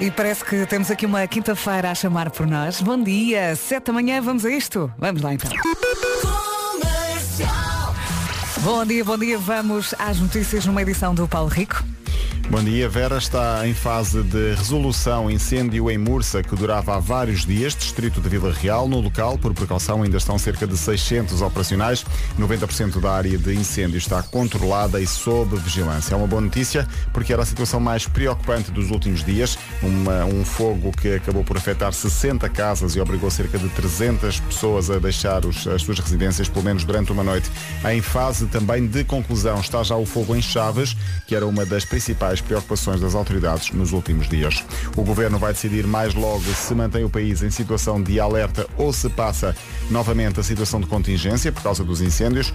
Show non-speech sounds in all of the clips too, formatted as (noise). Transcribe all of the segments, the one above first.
E parece que temos aqui uma quinta-feira a chamar por nós. Bom dia, sete da manhã, vamos a isto? Vamos lá então. Bom dia, bom dia. Vamos às notícias numa edição do Paulo Rico. Bom dia. Vera está em fase de resolução incêndio em Mursa que durava há vários dias, distrito de Vila Real. No local, por precaução, ainda estão cerca de 600 operacionais. 90% da área de incêndio está controlada e sob vigilância. É uma boa notícia porque era a situação mais preocupante dos últimos dias. Uma, um fogo que acabou por afetar 60 casas e obrigou cerca de 300 pessoas a deixar os, as suas residências, pelo menos durante uma noite. Em fase também de conclusão está já o fogo em Chaves, que era uma das principais preocupações das autoridades nos últimos dias. O governo vai decidir mais logo se mantém o país em situação de alerta ou se passa novamente a situação de contingência por causa dos incêndios,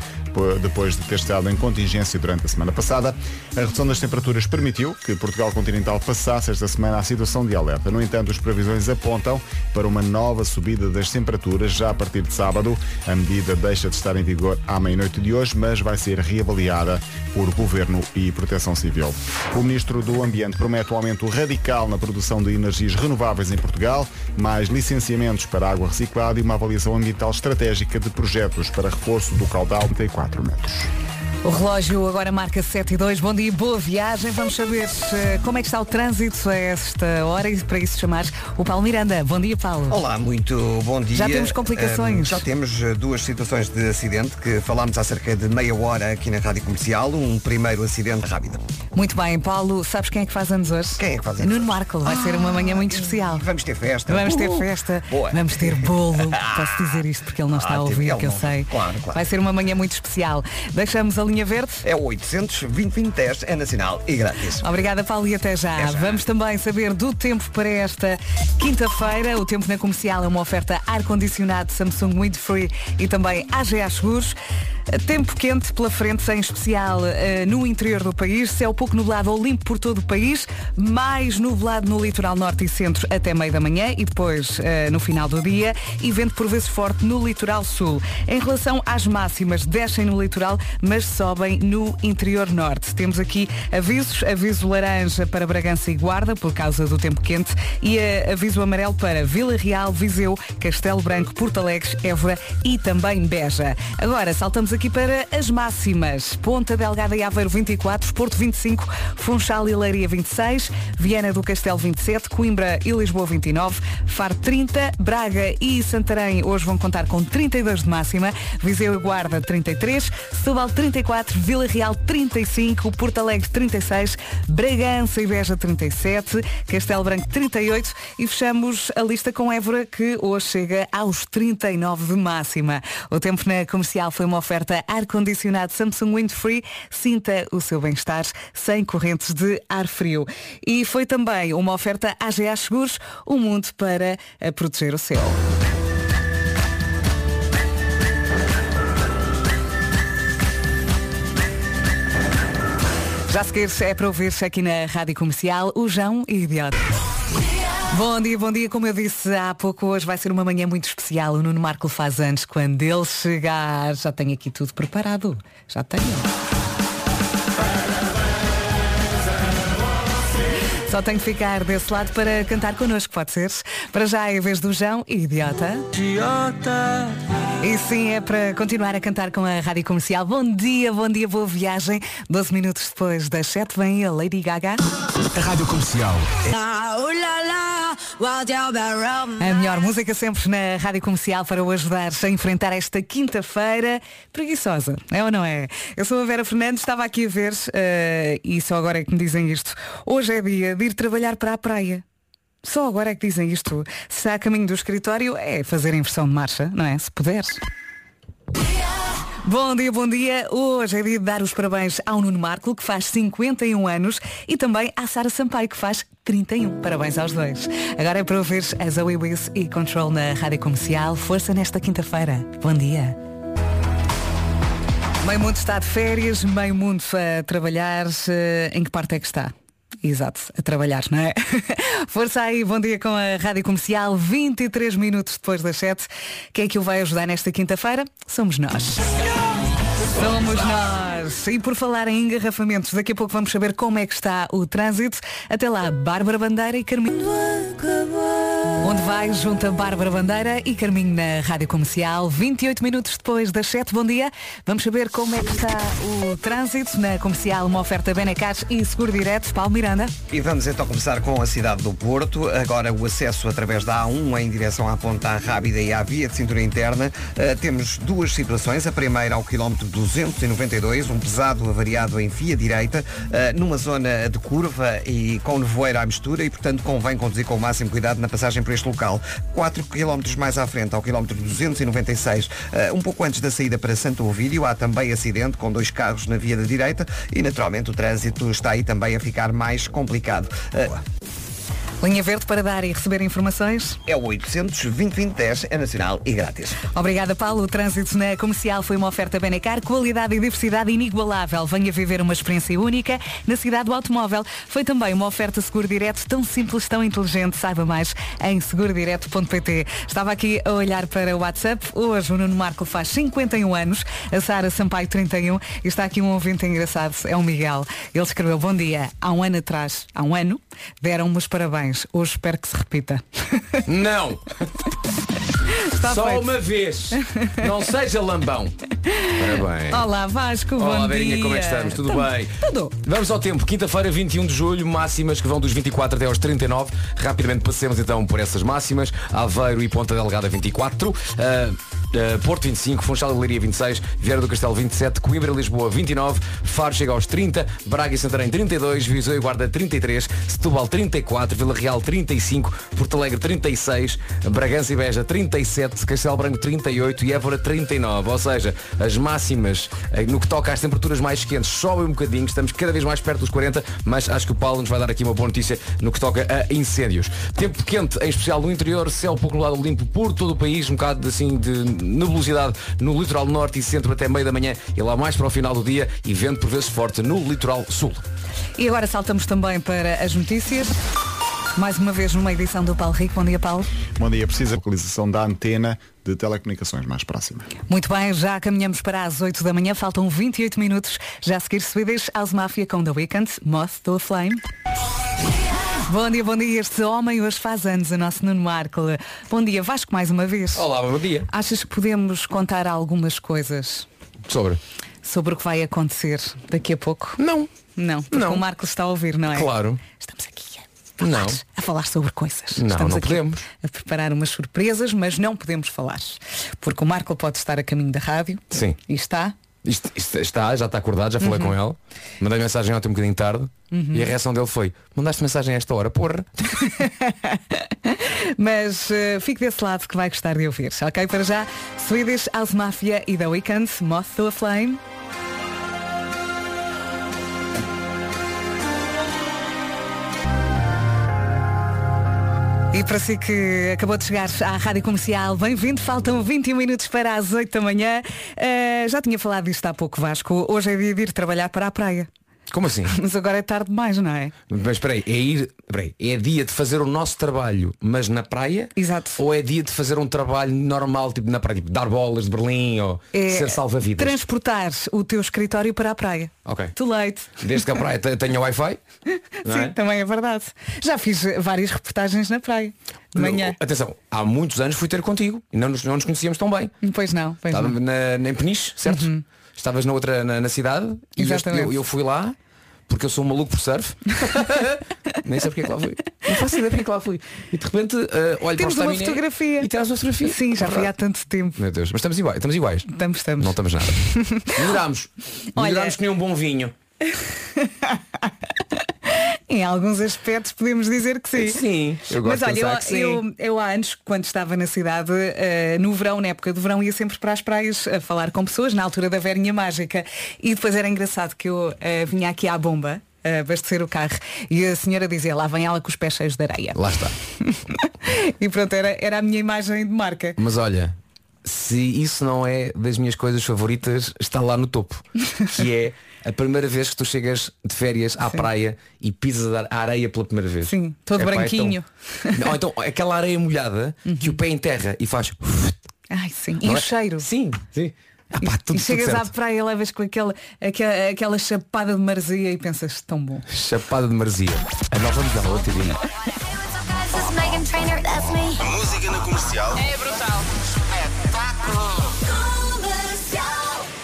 depois de ter estado em contingência durante a semana passada. A redução das temperaturas permitiu que Portugal continental passasse esta semana a situação de alerta. No entanto, as previsões apontam para uma nova subida das temperaturas já a partir de sábado. A medida deixa de estar em vigor à meia-noite de hoje, mas vai ser reavaliada por Governo e Proteção Civil. O Ministro do Ambiente promete um aumento radical na produção de energias renováveis em Portugal, mais licenciamentos para água reciclada e uma avaliação ambiental estratégica de projetos para reforço do caudal de 4 metros. O relógio agora marca 7 e 2. Bom dia, boa viagem. Vamos saber uh, como é que está o trânsito a esta hora e para isso chamar o Paulo Miranda. Bom dia, Paulo. Olá, muito bom dia. Já temos complicações. Uh, já temos eh, duas situações de acidente que falámos há cerca de meia hora aqui na Rádio Comercial. Um primeiro acidente rápido. Muito bem, Paulo. Sabes quem é que faz anos hoje? Quem é que faz anos Nuno Marco. Vai ah, ser uma manhã muito especial. Vamos ter festa. Vamos ter festa. Boa. Vamos ter bolo. (laughs) Posso dizer isto porque ele não está ah, a ouvir, que eu sei. Claro, claro. Vai ser uma manhã muito especial. Deixamos a linha verde. É o 800 2010 é nacional e grátis. Obrigada, Paulo, e até já. até já. Vamos também saber do tempo para esta quinta-feira. O tempo na comercial é uma oferta ar-condicionado Samsung Windfree e também AGA Seguros. Tempo quente pela frente, em especial uh, no interior do país. Céu pouco nublado ou limpo por todo o país. Mais nublado no litoral norte e centro até meio da manhã e depois uh, no final do dia. E vento por vezes forte no litoral sul. Em relação às máximas, descem no litoral, mas sobem no interior norte. Temos aqui avisos. Aviso laranja para Bragança e Guarda, por causa do tempo quente. E uh, aviso amarelo para Vila Real, Viseu, Castelo Branco, Porto Alegre, Évora e também Beja. Agora, saltamos aqui aqui para as máximas. Ponta Delgada e Aveiro 24, Porto 25, Funchal e Leiria 26, Viana do Castelo 27, Coimbra e Lisboa 29, Faro 30, Braga e Santarém hoje vão contar com 32 de máxima, Viseu e Guarda 33, Setúbal 34, Vila Real 35, Porto Alegre 36, Bragança e Beja 37, Castelo Branco 38 e fechamos a lista com Évora que hoje chega aos 39 de máxima. O tempo na comercial foi uma oferta oferta ar-condicionado Samsung Windfree. Sinta o seu bem-estar sem correntes de ar frio. E foi também uma oferta AGA Seguros, o um mundo para proteger o céu. Já seguir é para ouvir aqui na Rádio Comercial o João e Idiota. Bom dia, bom dia. Como eu disse há pouco, hoje vai ser uma manhã muito especial. O Nuno Marco faz anos. Quando ele chegar, já tenho aqui tudo preparado. Já tenho. Só tenho que ficar desse lado para cantar connosco, pode ser? Para já é a vez do João e Idiota. Idiota. E sim, é para continuar a cantar com a Rádio Comercial. Bom dia, bom dia, boa viagem. 12 minutos depois das 7 vem a Lady Gaga. A Rádio Comercial. A melhor música sempre na Rádio Comercial para o ajudar a enfrentar esta quinta-feira preguiçosa, é ou não é? Eu sou a Vera Fernandes, estava aqui a ver uh, e só agora é que me dizem isto. Hoje é dia de ir trabalhar para a praia. Só agora é que dizem isto. Se há caminho do escritório, é fazer inversão de marcha, não é? Se puderes. Bom dia, bom dia. Hoje é dia de dar os parabéns ao Nuno Marco, que faz 51 anos, e também à Sara Sampaio, que faz 31. Parabéns aos dois. Agora é para ouvir a Zoe Wiss e Control na Rádio Comercial. Força nesta quinta-feira. Bom dia. Meio mundo está de férias, meio mundo a trabalhar. Eh, em que parte é que está? Exato, a trabalhar, não é? (laughs) Força aí, bom dia com a Rádio Comercial, 23 minutos depois das 7. Quem é que o vai ajudar nesta quinta-feira? Somos nós. Somos nós. E por falar em engarrafamentos, daqui a pouco vamos saber como é que está o trânsito. Até lá, Bárbara Bandeira e Carminho. Onde vai junto a Bárbara Bandeira e Carminho na Rádio Comercial, 28 minutos depois das 7. Bom dia. Vamos saber como é que está o trânsito na Comercial, uma oferta Benecar e Seguro Direto. Paulo Miranda. E vamos então começar com a cidade do Porto. Agora o acesso através da A1 em direção à Ponta Rábida e à via de cintura interna. Uh, temos duas situações. A primeira ao quilómetro 292, um pesado avariado em via direita, uh, numa zona de curva e com nevoeiro à mistura e, portanto, convém conduzir com o máximo cuidado na passagem por este local. 4 km mais à frente, ao quilómetro 296, uh, um pouco antes da saída para Santo Ovídio, há também acidente com dois carros na via da direita e, naturalmente, o trânsito está aí também a ficar mais complicado. Uh, Linha Verde para dar e receber informações? É o 800 2010 é nacional e grátis. Obrigada, Paulo. O trânsito na comercial foi uma oferta Benecar, qualidade e diversidade inigualável. Venha viver uma experiência única na cidade do automóvel. Foi também uma oferta seguro direto tão simples, tão inteligente. Saiba mais em segurodireto.pt. Estava aqui a olhar para o WhatsApp. Hoje o Nuno Marco faz 51 anos, a Sara Sampaio 31 e está aqui um ouvinte engraçado, é o Miguel. Ele escreveu, bom dia, há um ano atrás, há um ano, deram-me os parabéns parabéns. Hoje espero que se repita. (laughs) Não! Está Só feito. uma vez. Não seja lambão. Parabéns. Olá Vasco, Olá, bom Verinha, dia. como é que estamos? Tudo Tam, bem? Tudo. Vamos ao tempo. Quinta-feira, 21 de julho, máximas que vão dos 24 até aos 39. Rapidamente passemos então por essas máximas. Aveiro e Ponta Delgada 24. Uh, uh, Porto 25, Funchal e Leiria 26, Vieira do Castelo 27, Coimbra e Lisboa 29, Faro chega aos 30, Braga e Santarém 32, Viseu e Guarda 33, Setúbal 34, Vila Real 35, Porto Alegre 36, Bragança e Beja 37, Castelo Branco 38 e Évora 39. Ou seja, as máximas eh, no que toca às temperaturas mais quentes sobem um bocadinho, estamos cada vez mais perto dos 40, mas acho que o Paulo nos vai dar aqui uma boa notícia no que toca a incêndios. Tempo quente, em especial no interior, céu pouco lado limpo por todo o país, um bocado assim de nebulosidade no litoral norte e centro até meio da manhã e lá mais para o final do dia e vento por vezes forte no litoral sul. E agora saltamos também para as notícias. Mais uma vez numa edição do Paulo Rico. Bom dia, Paulo. Bom dia. Precisa de localização da antena de telecomunicações mais próxima. Muito bem, já caminhamos para as 8 da manhã. Faltam 28 minutos. Já a seguir Swedish House Mafia com The Weekend, Moth to a Flame. Bom dia, bom dia. Este homem hoje faz anos, o nosso Nuno Marco. Bom dia, Vasco, mais uma vez. Olá, bom dia. Achas que podemos contar algumas coisas? Sobre? Sobre o que vai acontecer daqui a pouco? Não. Não, porque não. o Marco está a ouvir, não é? Claro. Estamos aqui não. a falar sobre coisas. Não, Estamos não podemos. A preparar umas surpresas, mas não podemos falar. Porque o Marco pode estar a caminho da rádio. Sim. E está. Isto, isto está, já está acordado, já falei uhum. com ele. Mandei mensagem ontem um bocadinho tarde uhum. e a reação dele foi, mandaste mensagem a esta hora, porra. (laughs) Mas uh, fique desse lado que vai gostar de ouvir. Ok, para já, Swedish House Mafia e The Weeknd, Moth to a Flame. E para si que acabou de chegar à Rádio Comercial, bem-vindo. Faltam 21 minutos para as 8 da manhã. Uh, já tinha falado disto há pouco, Vasco. Hoje é dia de ir trabalhar para a praia. Como assim? (laughs) Mas agora é tarde demais, não é? Mas espera aí, é ir, aí, é dia de fazer o nosso trabalho, mas na praia? Exato. Ou é dia de fazer um trabalho normal, tipo na praia, tipo dar bolas de Berlim ou é ser salva-vidas? Transportar o teu escritório para a praia. Ok. Too late. Desde que a praia tenha Wi-Fi. (laughs) Sim, é? também é verdade. Já fiz várias reportagens na praia. De manhã. Atenção, há muitos anos fui ter contigo e não nos, não nos conhecíamos tão bem. Pois não. Pois Estava não. Na, na, Peniche, certo? Uhum. Estavas na outra na, na cidade Exatamente. e eu, eu fui lá porque eu sou um maluco por surf. (laughs) Nem sei porque é que lá fui. Não faço ideia porque é que lá fui. E de repente uh, olho Temos para uma fotografia. E traz uma fotografia. Sim, já foi há tanto tempo. Meu Deus, mas estamos iguais. Estamos iguais. Estamos, estamos. Não estamos nada. (laughs) Melhorámos. Melhorámos que nem um bom vinho. (laughs) (laughs) Em alguns aspectos podemos dizer que sim. Sim, eu gosto Mas olha, eu, eu, eu, há anos, quando estava na cidade, uh, no verão, na época do verão, ia sempre para as praias a falar com pessoas, na altura da Verinha Mágica. E depois era engraçado que eu uh, vinha aqui à bomba a abastecer o carro e a senhora dizia lá vem ela com os pés cheios de areia. Lá está. (laughs) e pronto, era, era a minha imagem de marca. Mas olha, se isso não é das minhas coisas favoritas, está lá no topo. Que é a primeira vez que tu chegas de férias à Sim. praia e pisas a areia pela primeira vez. Sim, todo é, branquinho. Pá, então, ou então aquela areia molhada uhum. que o pé enterra e faz. Ai sim. e o é? cheiro. Sim, sim. Ah, pá, e, tudo- e chegas tudo à praia, levas com aquela, aquela, aquela chapada de marzia e pensas tão bom. Chapada de Marzia. A nova novela, Tirina. Música na comercial.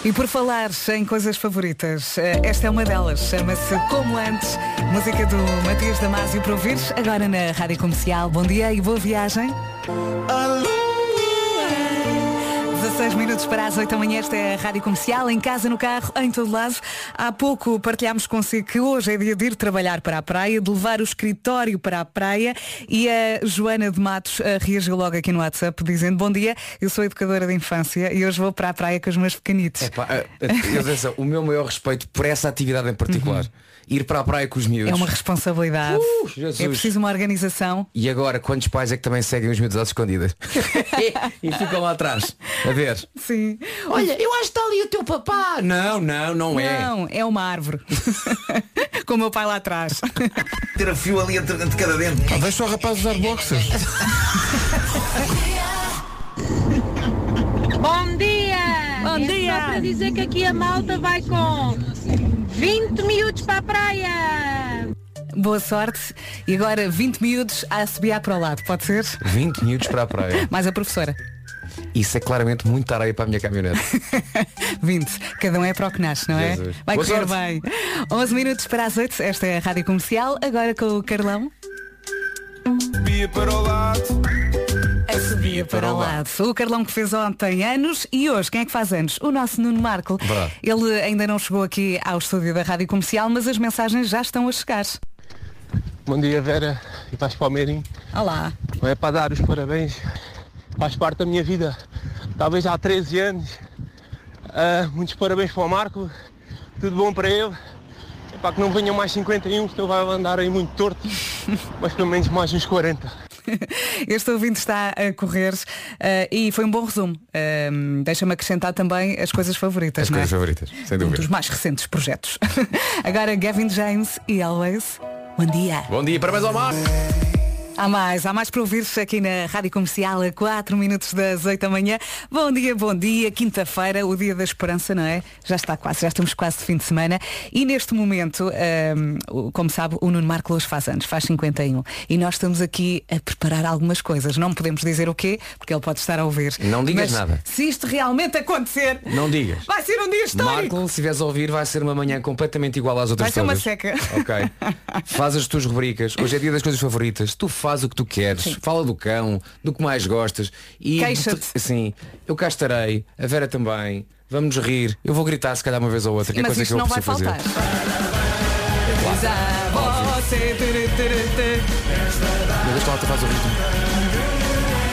E por falar em coisas favoritas, eh, esta é uma delas, chama-se Como Antes, música do Matias Damasio para ouvir, agora na Rádio Comercial. Bom dia e boa viagem. 16 minutos para as 8 da manhã, esta é a Rádio Comercial, em casa, no carro, em todo lado. Há pouco partilhámos consigo que hoje é dia de ir trabalhar para a praia, de levar o escritório para a praia e a Joana de Matos eh, reagiu logo aqui no WhatsApp dizendo Bom dia, eu sou educadora de infância e hoje vou para a praia com os meus pequenitos. Epá, eh, eh, atenção, o meu maior respeito por essa atividade em particular. Ir para a praia com os miúdos. É uma responsabilidade. Uh, Jesus. é preciso uma organização. E agora, quantos pais é que também seguem os miúdos às escondidas? (laughs) (laughs) e ficam lá atrás, a ver. Sim. Olha, eu acho que está ali o teu papá. Não, não, não é. Não, é uma árvore. (laughs) com o meu pai lá atrás. Ter a fio ali entre, entre cada dente. Ah, deixa o rapaz usar boxers. Bom dia! Bom é dia! Só para dizer que aqui a malta vai com 20 minutos para a praia! Boa sorte. E agora 20 miúdos a assobiar para o lado, pode ser? 20 minutos para a praia. (laughs) Mais a professora. Isso é claramente muita areia para a minha caminhonete. (laughs) 20. Cada um é para o que nasce, não é? Jesus. Vai Boa correr sorte. bem. 11 minutos para as 8. Esta é a Rádio Comercial. Agora com o Carlão. Via para o lado. A subia para o lado. O Carlão que fez ontem anos e hoje, quem é que faz anos? O nosso Nuno Marco. Verdade. Ele ainda não chegou aqui ao estúdio da Rádio Comercial, mas as mensagens já estão a chegar. Bom dia Vera e Paz Palmeirim. Olá. Não é para dar os parabéns, faz parte da minha vida. Talvez há 13 anos. Ah, muitos parabéns para o Marco, tudo bom para ele. É para que não venham mais 51, senão vai andar aí muito torto. (laughs) Mas pelo menos mais uns 40. (laughs) Este ouvinte está a correr eh, e foi um bom resumo. Eh, Deixa-me acrescentar também as coisas favoritas. As não é? coisas favoritas, sem Um dúvida. dos mais recentes projetos. (laughs) Agora Gavin James e Always. Bom dia. Bom dia, parabéns ao Marco. Há mais, há mais para ouvir-se aqui na Rádio Comercial a 4 minutos das 8 da manhã. Bom dia, bom dia, quinta-feira, o dia da esperança, não é? Já está quase, já estamos quase de fim de semana. E neste momento, o- como sabe, o Nuno Marco hoje faz anos, faz 51. E nós estamos aqui a preparar algumas coisas. Não podemos dizer o quê, porque ele pode estar a ouvir. Não digas Mas nada. Se isto realmente acontecer, Não digas. vai ser um dia histórico. Marco, se estiveres a ouvir, vai ser uma manhã completamente igual às outras Vai ser uma todas. seca. Ok. (laughs) Faz as tuas rubricas. Hoje é dia das coisas favoritas. Tu faz o que tu queres. Fala do cão, do que mais gostas. E Queixa-te. Sim, eu cá estarei, a Vera também. Vamos ririr. Eu vou gritar se calhar uma vez ou outra, que é Mas coisa isto que eu não vai preciso faltar. fazer. Diz a você, tiri, tiri, tiri. Meu Deus, faz o ritmo.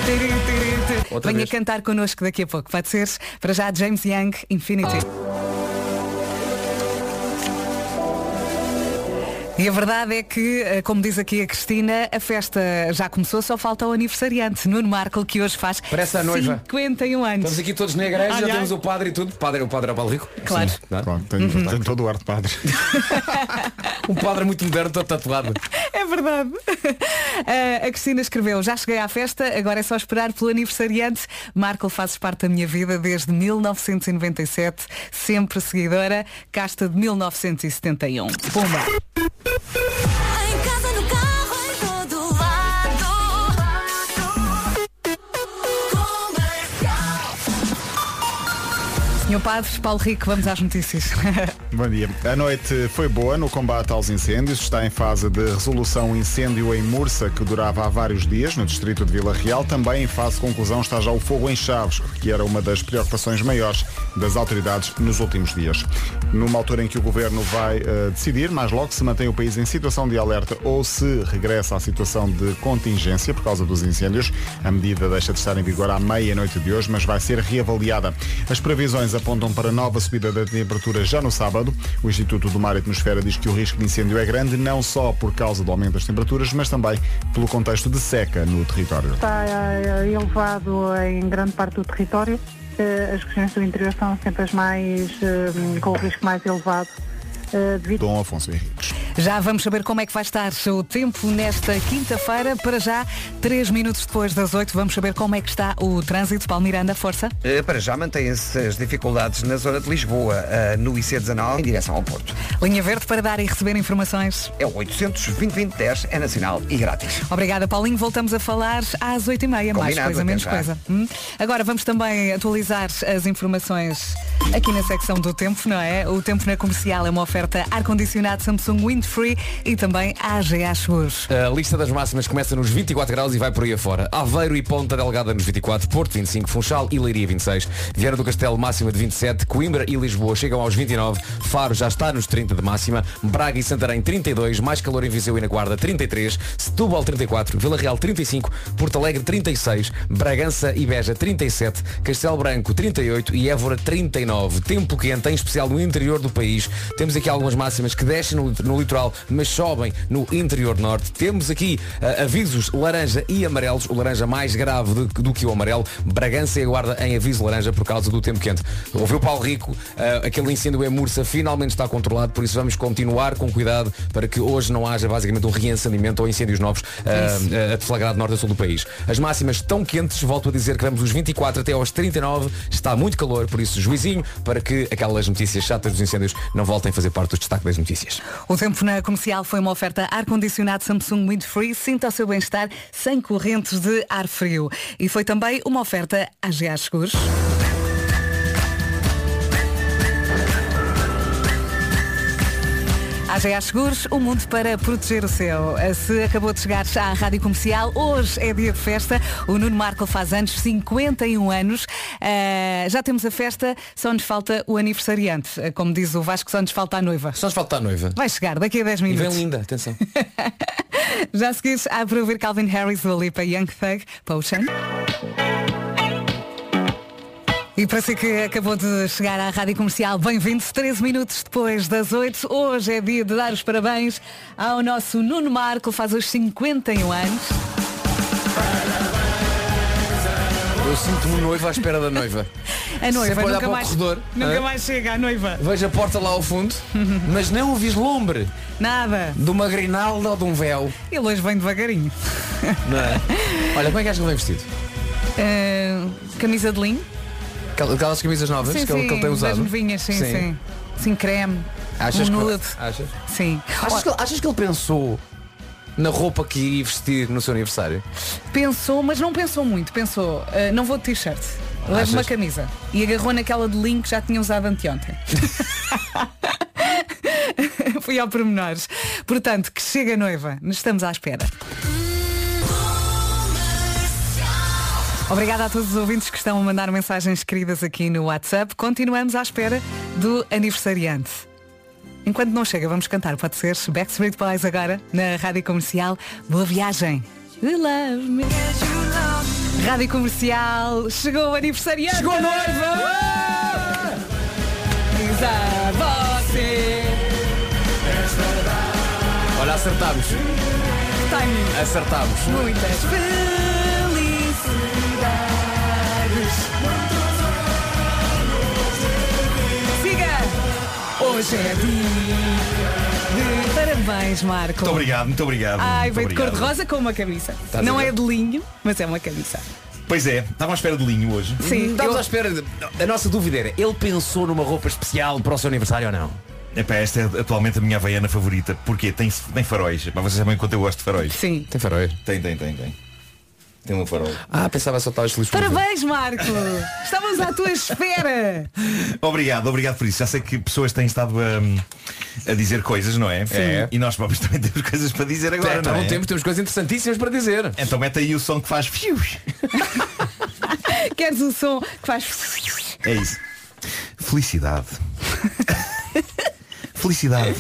Tiri, tiri, tiri. Outra Venha vez. cantar connosco daqui a pouco. Pode ser? Para já James Young, Infinity. E a verdade é que, eh, como diz aqui a Cristina, a festa já começou, só falta o aniversariante, Nuno Marco, que hoje faz Parece a noiva. 51 anos. Estamos aqui todos na igreja, Ai, temos o padre e tudo. Padre, o padre é o Paulo Rico? Claro. Sim, é? Pronto, tenho, tenho todo o ar de padre. (laughs) Um padre muito moderno, todo tatuado. (laughs) É verdade. Eh, a Cristina escreveu, já cheguei à festa, agora é só esperar pelo aniversariante. Marco, fazes parte da minha vida desde 1997, sempre seguidora, casta de 1971. Pumba! Thank you. Senhor Padre, Paulo Rico, vamos às notícias. (laughs) Bom dia. A noite foi boa no combate aos incêndios. Está em fase de resolução um incêndio em Mursa, que durava há vários dias, no distrito de Vila Real. Também em fase de conclusão está já o fogo em Chaves, que era uma das preocupações maiores das autoridades nos últimos dias. Numa altura em que o governo vai eh, decidir, mais logo, se mantém o país em situação de alerta ou se regressa à situação de contingência por causa dos incêndios. A medida deixa de estar em vigor à meia-noite de hoje, mas vai ser reavaliada. As previsões apontam para nova subida da temperatura já no sábado. O Instituto do Mar e Atmosfera diz que o risco de incêndio é grande, não só por causa do aumento das temperaturas, mas também pelo contexto de seca no território. está eh, elevado em grande parte do território. Eh, As regiões do interior são sempre as mais eh, com o risco mais elevado devido Dom Afonso Henriques. Já vamos saber como é que vai estar o tempo nesta quinta-feira. Para já, três minutos depois das oito, vamos saber como é que está o trânsito. Paulo Miranda, força. Eh, Para já mantêm-se as dificuldades na zona de Lisboa, eh, no IC19, em direção ao Porto. Linha verde para dar e receber informações. É o 800 2010 é nacional e grátis. Obrigada, Paulinho. Voltamos a falar às 8h30. Mais Combinado, coisa, até menos já. coisa. Hum? Agora vamos também atualizar as informações aqui na secção do tempo, não é? O tempo na comercial é uma oferta ar-condicionado Samsung Windfree e também AGA Seguros. A lista das máximas começa nos 24 graus e vai por aí afora. Aveiro e Ponta Delgada nos 24, Porto 25, Funchal e Leiria 26, Vieira do Castelo máxima de 27, Coimbra e Lisboa chegam aos 29, Faro já está nos 30 de máxima, Braga e Santarém 32, mais calor em Viseu e na Guarda 33, Setúbal 34, Vila Real 35, Porto Alegre 36, Bragança e Beja 37, Castelo Branco 38 e Évora 39. Tempo quente, em especial no interior do país. Temos aqui algumas máximas que descem no, no litoral, mas sobem no interior norte. Temos aqui ah, avisos laranja e amarelos, o laranja mais grave do, do que o amarelo. Bragança e Guarda em aviso laranja por causa do tempo quente. Ouviu Paulo Rico, ah, aquele incêndio em Mursa finalmente está controlado, por isso vamos continuar com cuidado para que hoje não haja basicamente um reencendimento ou incêndios novos ah, a deflagrar de norte a sul do país. As máximas estão quentes, volto a dizer que vamos dos 24 até aos 39, está muito calor, por isso juizinho para que aquelas notícias chatas dos incêndios não voltem a fazer parte do destaque das notícias. O tempo na comercial foi uma oferta ar-condicionado Samsung Windfree. Sinta o seu bem-estar sem correntes de ar frio. E foi também uma oferta AGA Seguros. AGA Seguros, o mundo para proteger o seu. Se acabou de chegar à Rádio Comercial, hoje é dia de festa. O Nuno Marco faz anos, 51 anos. Ah, já temos a festa, só nos falta o aniversariante. Ah, Como diz o Vasco, só nos falta a noiva. Só nos falta a noiva. Vai chegar daqui a 10 E minutos. vem linda, atenção. (laughs) Já a há para ouvir Calvin Harris do Lipa Young Thug Potion. E para si que acabou de chegar à Rádio Comercial, bem-vindo 13 minutos depois das 8. Hoje é dia de dar os parabéns ao nosso Nuno Marco, faz os 51 anos. Eu sinto-me noivo à espera da noiva. A noiva Sempre a olhar nunca para o corredor, nunca hã? mais chega, a noiva. Vejo a porta lá ao fundo, mas não o vislumbre Nada. de uma grinalda ou de um véu. Ele hoje vem devagarinho. Não é? Olha, como é que achas que ele vem vestido? Ah, camisa de linho. Aquelas camisas novas Sim, que, ele, sim, que ele tem usado. das novinhas, sim, sim. Sim, creme. Achas um que, nude. achas? Sim. Achas, que, ele- achas que ele pensou na roupa que iria vestir no seu aniversário? Pensou, mas não pensou muito. Pensou, "Ah, não vou de t-shirt. Levo Achas? uma camisa. E agarrou naquela de linho que já tinha usado anteontem. (laughs) (laughs) Fui ao pormenores. Portanto, que chega a noiva. Nos estamos à espera. Obrigada a todos os ouvintes que estão a mandar mensagens queridas aqui no WhatsApp. Continuamos à espera do aniversariante. Enquanto não chega, vamos cantar, pode ser Backstreet Boys agora, na Rádio Comercial. Boa viagem. You love me. Rádio Comercial, chegou o aniversariante. Chegou a noiva! Diz a você. Olha, acertámos. Timing. Acertámos. Muitas felicidades. Hoje é dia de parabéns, Marco. Muito obrigado, muito obrigado. Ai, veio de cor-de-rosa com uma camisa. Estás Não é de linho, mas é uma camisa. Pois é, estavam à espera de linho hoje. Sim, Estamos eu- à espera. De... A nossa dúvida era, ele pensou numa roupa especial para o seu aniversário ou não? Epá, esta é atualmente a minha havaiana favorita. Porquê? Tem, tem faróis. Mas vocês sabem quanto eu gosto de faróis. Sim. Tem faróis. Tem, tem, tem, tem. Tem um farol. Ah, pensava só que estavas feliz. Parabéns, Marco! Estávamos à tua espera! (laughs) Obrigado, obrigado por isso. Já sei que pessoas têm estado a, a dizer coisas, não é? É. E nós próprios também (laughs) temos coisas para dizer agora, É, não é? tempo, temos coisas interessantíssimas para dizer. Então mete aí o som que faz fios. (laughs) Queres o som que faz. É isso. Felicidade. Felicidade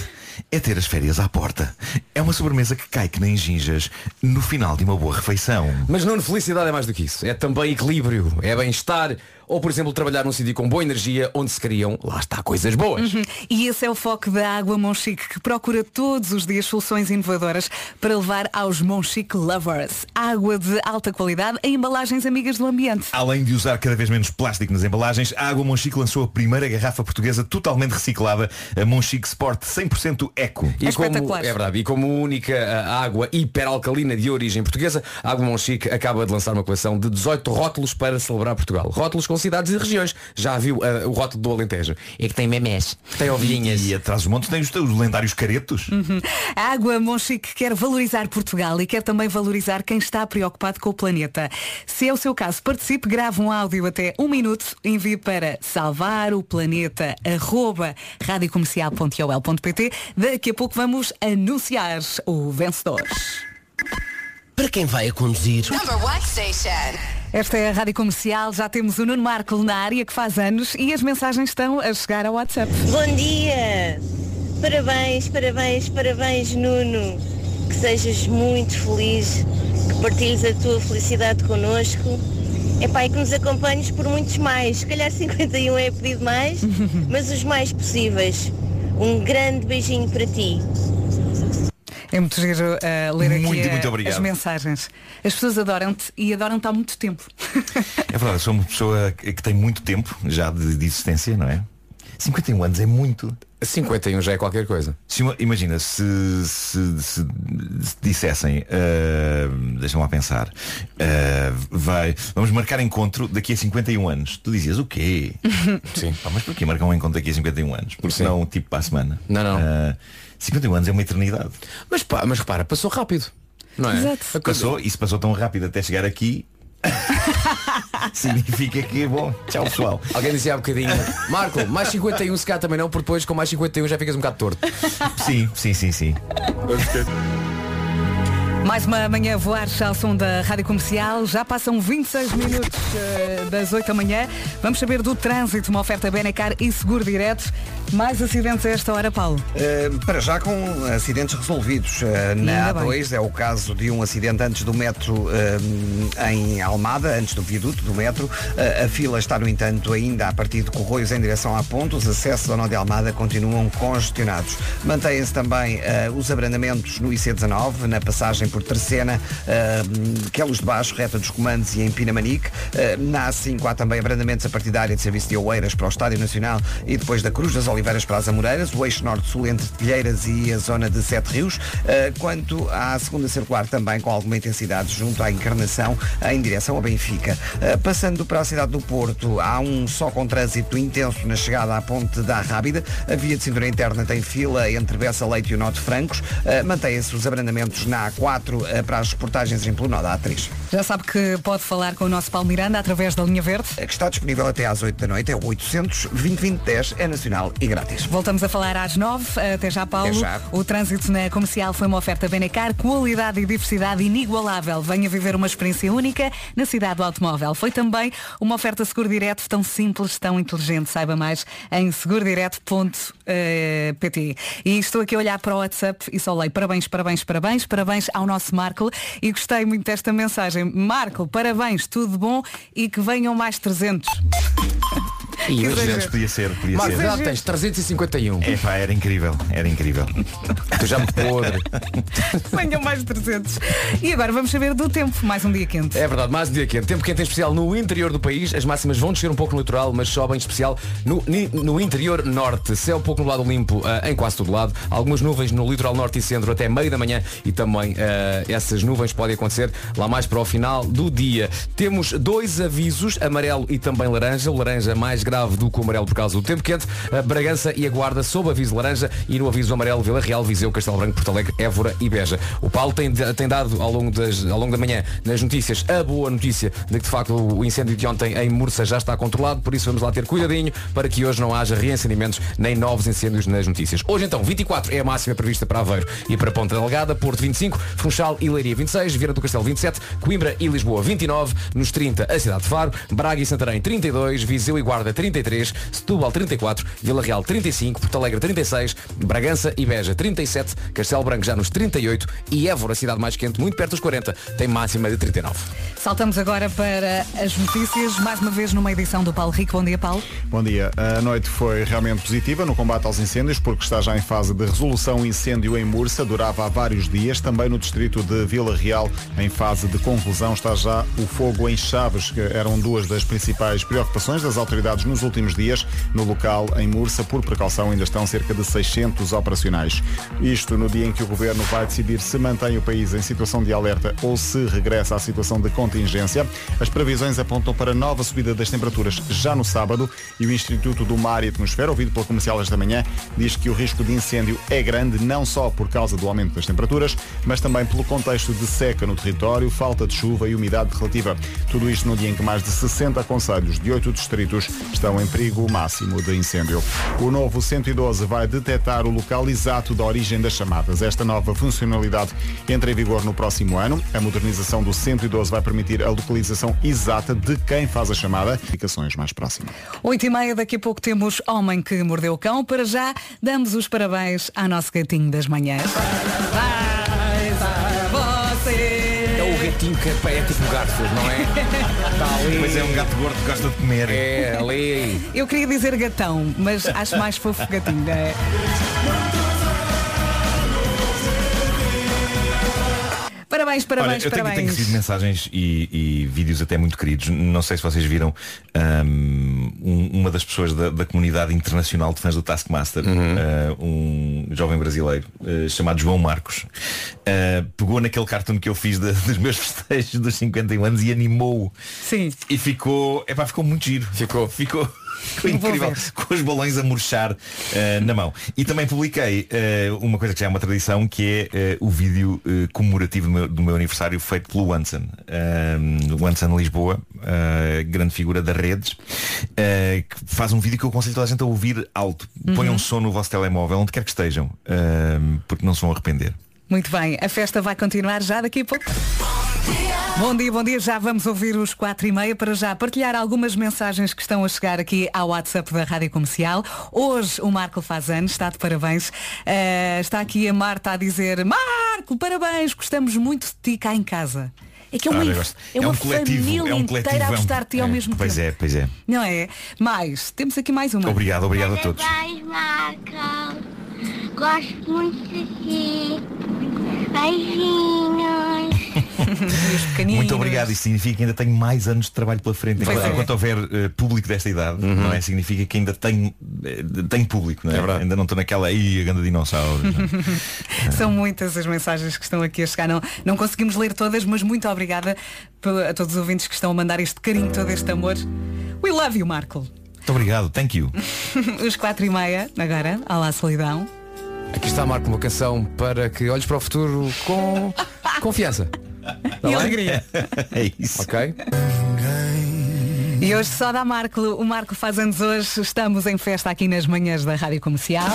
é ter as férias à porta. É uma sobremesa que cai que nem ginjas no final de uma boa refeição. Mas não, felicidade é mais do que isso. É também equilíbrio, é bem-estar. Ou, por exemplo, trabalhar num sítio com boa energia, onde se criam, lá está, coisas boas. Uhum. E esse é o foco da Água Monchique, que procura todos os dias soluções inovadoras para levar aos Monchique Lovers. Água de alta qualidade em embalagens amigas do ambiente. Além de usar cada vez menos plástico nas embalagens, a Água Monchique lançou a primeira garrafa portuguesa totalmente reciclada, a Monchique Sport 100% Eco. E como, é verdade, e como única água hiperalcalina de origem portuguesa, a Água Monchique acaba de lançar uma coleção de 18 rótulos para celebrar Portugal. Rótulos com cidades e regiões. Já viu ah, o rótulo do Alentejo? É que tem memés, tem ovelhinhas. E atrás dos montes tem os teus lendários caretos. Uhum. A Água Monchique quer valorizar Portugal e quer também valorizar quem está preocupado com o planeta. Se é o seu caso, participe, grave um áudio até um minuto, envie para salvar o planeta arroba radiocomercial.ol.pt. Daqui a pouco vamos anunciar o vencedor. Para quem vai a conduzir. Number one station. Esta é a Rádio Comercial, já temos o Nuno Marco na área que faz anos e as mensagens estão a chegar ao WhatsApp. Bom dia! Parabéns, parabéns, parabéns, Nuno. Que sejas muito feliz, que partilhes a tua felicidade connosco. É pai que nos acompanhes por muitos mais. Se calhar 51 é pedido mais, (laughs) mas os mais possíveis. Um grande beijinho para ti. É muito giro uh, ler aqui Muito, uh, muito obrigado. as mensagens. As pessoas adoram-te e adoram-te há muito tempo. (laughs) É verdade, sou uma pessoa que tem muito tempo já de, de existência, não é? 51 anos é muito. 51 já é qualquer coisa. Se uma- imagina, se, se, se- se dissessem, ah, deixa-me lá pensar, ah, vai, vamos marcar encontro daqui a 51 anos. Tu dizias o quê? (laughs) Sim. Pá, mas porquê marcar um encontro daqui a 51 anos? Porque Sim. não tipo para a semana. Não, não. Ah, 51 anos é uma eternidade. Mas pá, mas repara, passou rápido. Não é? Exato. Passou, e se passou tão rápido até chegar aqui, (laughs) significa que é bom. Tchau pessoal. Alguém dizia há bocadinho, Marco, mais 51 se cá também não, porque depois com mais 51 já ficas um bocado torto. Sim, sim, sim, sim. Mais uma manhã a voar ao som da Rádio Comercial. Já passam 26 minutos eh, das 8 da manhã. Vamos saber do trânsito, uma oferta Benecar e seguro direto. Mais acidentes a esta hora, Paulo. Uh, para já com acidentes resolvidos. Uh, na Ainda A2 é o caso de um acidente antes do metro uh, em Almada, antes do viaduto do metro. Uh, a fila está, no entanto, ainda a partir de Corroios em direção à ponte. Os acessos ao nó de Almada continuam congestionados. Mantêm-se também uh, os abrandamentos no IC19, na passagem por Terceira, uh, Quelos de Baixo, reta dos comandos e em Pinamanique. Uh, na A5 há também abrandamentos a partir da área de serviço de Oeiras para o Estádio Nacional e depois da Cruz das Oliveiras para as Amoreiras, o eixo norte-sul entre Telheiras e a zona de Sete Rios, uh, quanto à segunda circular também com alguma intensidade junto à Encarnação em direção a Benfica. Uh, passando para a cidade do Porto, há um só com trânsito intenso na chegada à ponte da Rábida. A via de cintura interna tem fila entre Bessa Leite e o Norte Francos. Uh, Mantêm-se os abrandamentos na A4 uh, para as reportagens em pelo nó da Atriz. Já sabe que pode falar com o nosso Paulo Miranda através da linha verde. Que está disponível até às 8 da noite, é o 800 2010 é nacional e grátis. Voltamos a falar às 9. Até já, Paulo. Até já. O trânsito na comercial foi uma oferta Benecar, qualidade e diversidade inigualável. Venha viver uma experiência única na cidade do automóvel. Foi também uma oferta seguro direto tão simples, tão inteligente. Saiba mais em segurodireto.pt. E estou aqui a olhar para o WhatsApp e só leio parabéns, parabéns, parabéns, parabéns ao nosso Marco. E gostei muito desta mensagem. Marco, parabéns, tudo bom e que venham mais 300. E Que hoje exagero. Antes podia ser, podia Marco, ser. já tens 351. É pá, era incrível, era incrível. (laughs) Tu já me podre. Venham mais 300. E agora vamos saber do tempo. Mais um dia quente. É verdade, mais um dia quente. Tempo quente em especial no interior do país. As máximas vão descer um pouco no litoral, mas sobem em especial no, no interior norte. Céu pouco nublado limpo ah, em quase todo lado. Algumas nuvens no litoral norte e centro até meio da manhã e também ah, essas nuvens podem acontecer lá mais para o final do dia. Temos dois avisos, amarelo e também laranja. O laranja mais grave do que o amarelo por causa do tempo quente. Bragança e a Guarda sob aviso laranja e no aviso amarelo Vila Real, Viseu, Castelo Branco, Porto Alegre, Évora e Beja. O Paulo tem, tem dado ao longo, das, ao longo da manhã nas notícias a boa notícia de que de facto o incêndio de ontem em Mursa já está controlado, por isso vamos lá ter cuidadinho para que hoje não haja reencendimentos nem novos incêndios nas notícias. Hoje então 24 é a máxima prevista para Aveiro e para Ponta Delgada, Porto 25, Funchal e Leiria 26, Vieira do Castelo 27, Coimbra e Lisboa 29, nos 30 a cidade de Faro, Braga e Santarém 32, Viseu e Guarda 31, 33, Setúbal 34, Vila Real 35, Porto Alegre 36, Bragança e Beja 37, Castelo Branco já nos 38 e Évora, a cidade mais quente, muito perto dos 40, tem máxima de 39. Saltamos agora para as notícias, mais uma vez numa edição do Paulo Rico. Bom dia, Paulo. Bom dia. A noite foi realmente positiva no combate aos incêndios, porque está já em fase de resolução o incêndio em Mursa, durava há vários dias. Também no distrito de Vila Real, em fase de conclusão, está já o fogo em Chaves, que eram duas das principais preocupações das autoridades nos últimos dias. No local, em Mursa, por precaução, ainda estão cerca de 600 operacionais. Isto no dia em que o governo vai decidir se mantém o país em situação de alerta ou se regressa à situação de contingência. As previsões apontam para nova subida das temperaturas já no sábado e o Instituto do Mar e Atmosfera, ouvido pela comercial esta manhã, diz que o risco de incêndio é grande não só por causa do aumento das temperaturas, mas também pelo contexto de seca no território, falta de chuva e umidade relativa. Tudo isto no dia em que mais de 60 conselhos de oito distritos estão em perigo máximo de incêndio. O novo 112 vai detectar o local exato da origem das chamadas. Esta nova funcionalidade entra em vigor no próximo ano. A modernização do 112 vai permitir a localização exata de quem faz a chamada. Indicações mais próximas. 8 e meia, daqui a pouco temos Homem que Mordeu o Cão. Para já, damos os parabéns ao nosso gatinho das manhãs. Parabéns. O gatinho que é, é tipo Garfield, não é? (laughs) Pois é, um gato gordo que gosta de comer. É, ali. (laughs) Eu queria dizer gatão, mas acho mais fofo gatinho. não é? Parabéns, parabéns, Olha, eu tenho, parabéns. tenho recebido mensagens e, e vídeos até muito queridos. Não sei se vocês viram ahm, um- uma das pessoas da, da comunidade internacional de fãs do Taskmaster, ah, um jovem brasileiro ah, chamado João Marcos, ah, pegou naquele cartoon que eu fiz de- (laughs) dos meus festejos dos 51 anos e animou-o. Sim. E ficou, epá, ficou muito giro. Ficou. Ficou. Incrível, com os balões a murchar eh, na mão. E também publiquei eh, uma coisa que já é uma tradição, que é eh, o vídeo comemorativo do meu, do meu aniversário feito pelo Wanson. Um, o Wanson Lisboa, grande figura das redes, que faz um vídeo que eu aconselho toda a gente a ouvir alto. Uhum. som no vosso telemóvel, onde quer que estejam, porque não se vão arrepender. Muito bem, a festa vai continuar já daqui a pouco. Bom dia, bom dia. Já vamos ouvir os quatro e meia para já partilhar algumas mensagens que estão a chegar aqui ao WhatsApp da Rádio Comercial. Hoje o Marco faz anos, está de parabéns. Eh, está aqui a Marta a dizer Marco, parabéns, gostamos muito de ti cá em casa. É que é uma, inf- gosto. é uma um coletivo, família é um inteira coletivo, a é um- gostar de ti ao é, mesmo Pois tempo. é, pois é. Não é? Mais, temos aqui mais uma. Obrigado, obrigado a todos. Parabéns, Marco. Gosto muito de ti. Beijinhos. Muito obrigado. Isso significa que ainda tenho mais anos de trabalho pela frente. Enquanto, é. enquanto houver eh, público desta idade, não é? Significa que ainda tenho, eh, tenho público, não é? ainda não estou naquela aí, a grande dinossauro. não é? (laughs) São muitas as mensagens que estão aqui a chegar. Não, não conseguimos ler todas, mas muito obrigada a todos os ouvintes que estão a mandar este carinho, todo este amor. We love you, Marco. Muito obrigado, thank you. (laughs) Os quatro e meia, agora, Olá Solidão. Aqui está, Marco, uma canção para que olhes para o futuro com (laughs) confiança. Está E alegria. (laughs) é isso. Ok? E hoje só dá Marco. O Marco faz anos hoje. Estamos em festa aqui nas manhãs da Rádio Comercial.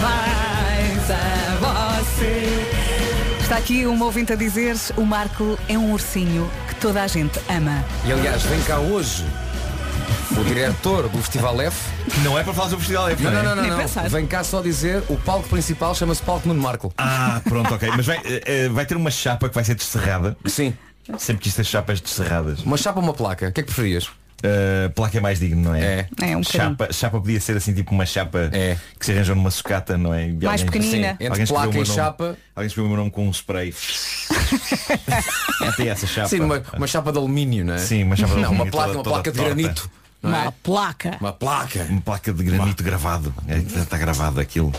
Vais a você. Está aqui uma ouvinte a dizer o Marco é um ursinho que toda a gente ama. E aliás, vem cá hoje o diretor do Festival F. Não é para falar sobre o Festival F, Não, não é? não, não, não. Vem cá só dizer o palco principal chama-se Palco Nuno Marco. Ah, pronto, ok. Mas vai, eh, vai ter uma chapa que vai ser descerrada. Sim. Sempre quis ter chapas descerradas. Uma chapa ou uma placa? O que é que preferias? Uh, placa é mais digno, não é? É. É, um chapa, chapa podia ser assim tipo uma chapa É. que se arranjou numa sucata, não é? E Mais pequenina. Entre alguém escreveu placa e nome- chapa. Alguém escreveu o meu nome com um spray. (laughs) Até essa chapa. Sim, uma, uma chapa de alumínio, não é? Sim, uma chapa de Não, uma alumínio placa, toda- uma placa de torta. granito. Não é? Uma placa. Uma placa. Uma placa de granito gravado. É, Está gravado aquilo.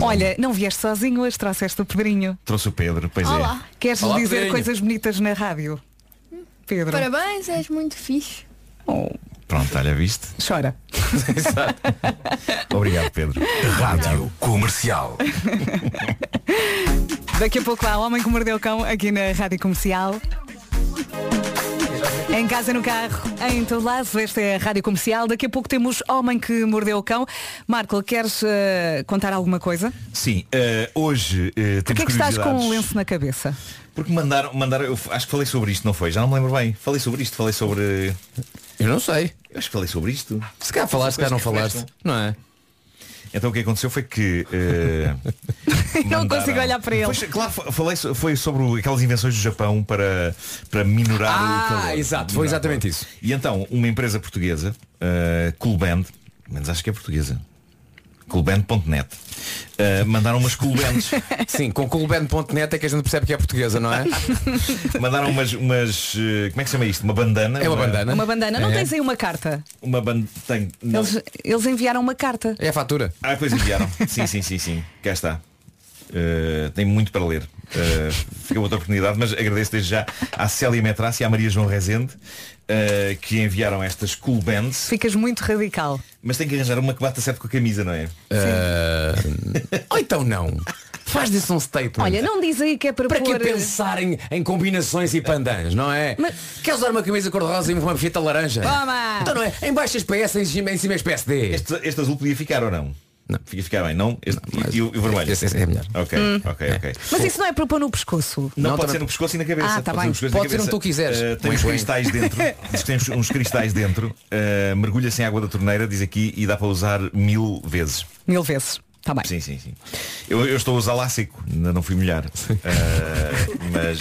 Olha, não vieste sozinho hoje, trouxeste o Pedrinho. Trouxe o Pedro, pois Olá. Queres Olá, dizer Pedrinho. coisas bonitas na rádio? Pedro. Parabéns, és muito fixe. Oh, é. Pronto, olha, viste? chora. (laughs) Obrigado, Pedro. Rádio Comercial. Daqui a pouco há Homem que Mordeu o Cão aqui na Rádio Comercial. Em casa, no carro, em todo lado, esta é a Rádio Comercial. Daqui a pouco temos Homem que Mordeu o Cão. Marco, queres eh, contar alguma coisa? Sim, eh, hoje eh, temos Porquê é que estás com um lenço na cabeça? Porque mandaram, mandaram, eu acho que falei sobre isto, não foi? Já não me lembro bem. Falei sobre isto, falei sobre. Eu não sei. Eu acho que falei sobre isto. Se calhar falaste, se calhar não falaste. Não é? Então o que aconteceu foi que. eh, (laughs) Não mandaram- consigo olhar para ele. Foi, claro, fa- falei, foi sobre aquelas invenções do Japão para, para minorar Ah, o calor. exato, foi exatamente isso. E então, uma empresa portuguesa, uh, Coolband, menos acho que é portuguesa, coolband.net, uh, mandaram umas coolbands. (laughs) Sim, com coolband.net é que a gente percebe que é portuguesa, não é? (laughs) mandaram umas, umas. uh, Como é que se chama isto? Uma bandana? É uma bandana. Uma bandana. Não É. tens aí uma carta? Uma bandana. Tem. Eles, eles enviaram uma carta. É a fatura. Ah, depois enviaram. sim, sim, sim, sim. Cá está. Uh, tem muito para ler. Uh, fica outra oportunidade, mas agradeço desde já à Célia Metrace e à Maria João Rezende uh, que enviaram estas cool bands, Ficas muito radical. mas tem que arranjar uma que bata certo com a camisa, não é? Ah, Ou então não. Faz disso um statement. Olha, não diz aí que é para, Para que pôr... pensar em, em combinações e pandãs, não é? Mas- Quer usar uma camisa cor-de-rosa e uma fita laranja? Toma! Então não é? Em baixo SPS, em cima, em cima PSD. Este, este azul podia ficar ou não? Não. Fica ficar bem, não? Este, mas e, o, e o vermelho? esse- esse é melhor. Ok, ok, ok. Mas isso não é para pôr no pescoço. Não, Não, pode também- ser no pescoço e na cabeça. Ah, tá pode bem. ser Pode ser onde tu quiseres. Uh, tem (laughs) uns cristais dentro. diz uns, cristais dentro. Uh, mergulha sem água da torneira, diz aqui, e dá para usar mil vezes. Mil vezes. Está bem. Sim, sim, sim. Eu, eu estou a usar lá seco, ainda não fui molhar. Uh, mas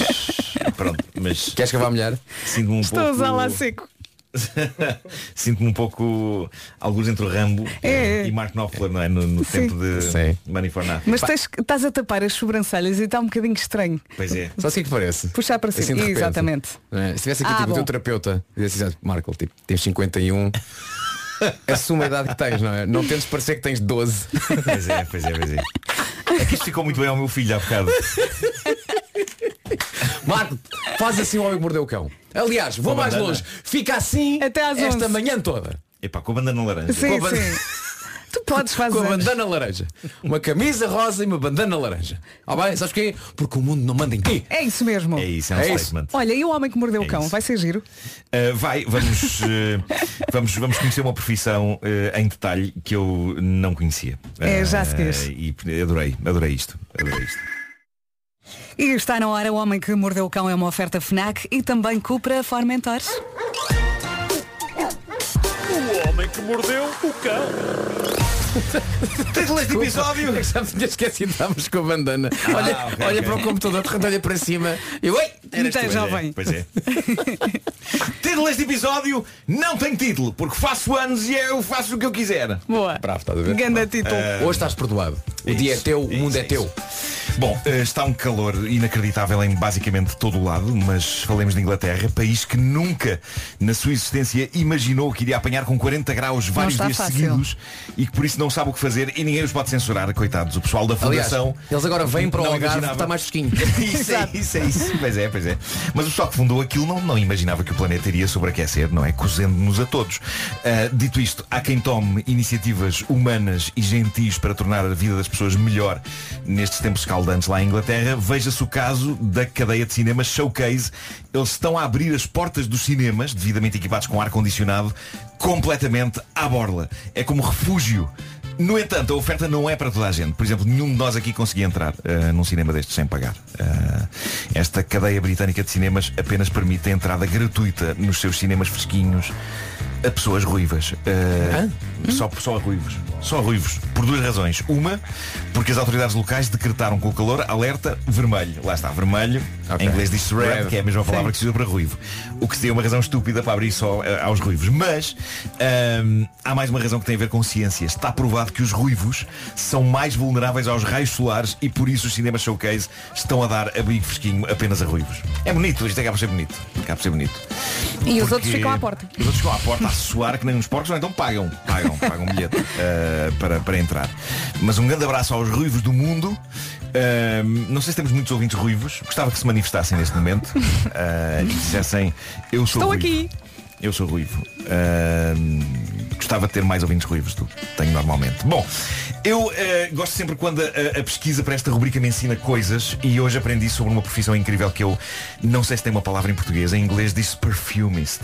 pronto, mas Queres que eu vá molhar? sinto-me um Estou a pouco. usar lá seco. (laughs) Sinto-me um pouco alguns entre o Rambo É. e Mark Knopfler, não é? No, no tempo de Sim. Money for Nothing. Mas tens, estás a tapar as sobrancelhas e está um bocadinho estranho. Pois é. Só assim que parece. Puxar para cima. Assim de repente. Exatamente. É? Se tivesse aqui Ah, tipo, o teu terapeuta disse assim, Marco, tipo, tens 51 Assume a idade que tens, não é? Não tentes parecer que tens 12 Pois é, pois é, pois é. É que isto ficou muito bem ao meu filho há bocado. (laughs) Marco, faz assim o homem que mordeu o cão Aliás, vou Com mais bandana. longe Fica assim Até às esta 11. manhã toda Epá, com a bandana laranja. Sim, Com a sim. Tu podes fazer. Com a bandana laranja Uma camisa rosa e uma bandana laranja Ah bem, sabes porquê? Porque o mundo não manda em ti É isso mesmo. É isso, é um É isso. statement. Olha, e o homem que mordeu o É cão? isso. Vai ser giro? Uh, vai, vamos, uh, vamos, vamos conhecer uma profissão uh, em detalhe que eu não conhecia. É, já Uh, se quis. E adorei, adorei isto. Adorei isto. E está na hora, o homem que mordeu o cão é uma oferta FNAC e também Cupra Formentor. Tens de ler este episódio? Eu já me tinha esquecido, estávamos com a bandana Olha, Ah, ok, olha ok. para o computador, olha para cima E oi, Então, jovem. é, pois é. (laughs) Título deste episódio não tem título, porque faço anos e eu faço o que eu quiser. Boa. Bravo, estás a ver? Ganda título. Hoje estás perdoado O É dia é isso, teu, o é mundo isso, é é teu isso. Bom, eh, está um calor inacreditável em basicamente todo o lado, mas falemos de Inglaterra, país que nunca na sua existência imaginou que iria apanhar com 40 graus vários dias fácil. seguidos e que por isso não sabe o que fazer e ninguém os pode censurar, coitados. O pessoal da Aliás, Fundação. eles agora vêm para o Algarve imaginava. Está mais fresquinho (laughs) Isso é isso, é isso. Pois é, pois é. Mas o pessoal que fundou aquilo não, não imaginava que o planeta iria sobreaquecer, não é? Cozendo-nos a todos. Ah, dito isto, há quem tome iniciativas humanas e gentis para tornar a vida das pessoas melhor nestes tempos escaldantes lá em Inglaterra. Veja-se o caso da cadeia de cinemas Showcase. Eles estão a abrir as portas dos cinemas, devidamente equipados com ar-condicionado, completamente à borla. É como refúgio no entanto, a oferta não é para toda a gente. Por exemplo, nenhum de nós aqui conseguia entrar eh, num cinema destes sem pagar. Eh, esta cadeia britânica de cinemas apenas permite a entrada gratuita nos seus cinemas fresquinhos a pessoas ruivas. Eh, só, só a ruivos. Só a ruivos. Por duas razões. Uma, porque as autoridades locais decretaram com o calor alerta vermelho. Lá está, vermelho. Ok. Em inglês diz red, Red. que é a mesma palavra que se usa para ruivo. O que seria uma razão estúpida para abrir só eh, aos ruivos. Mas ahm, há mais uma razão que tem a ver com ciência. Está provado que os ruivos são mais vulneráveis aos raios solares e por isso os cinemas showcase estão a dar abrigo fresquinho apenas a ruivos. É bonito, isto acaba por ser bonito. Acaba por ser bonito. E os Porque outros ficam à porta. Os outros ficam à porta suar que nem uns porcos, ou então pagam, pagam, pagam um bilhete (laughs) eh, para, para entrar. Mas um grande abraço aos ruivos do mundo. Eh, não sei se temos muitos ouvintes ruivos. Gostava que se manifestassem neste momento (laughs) eh, e dissessem eu sou Estou ruivo. aqui. Eu sou ruivo. Eh, Gostava de ter mais ouvintes ruivos do que tenho normalmente. Bom, eu eh, gosto sempre quando a, a- a pesquisa para esta rubrica me ensina coisas e hoje aprendi sobre uma profissão incrível que eu não sei se tem uma palavra em português, em inglês diz perfumist.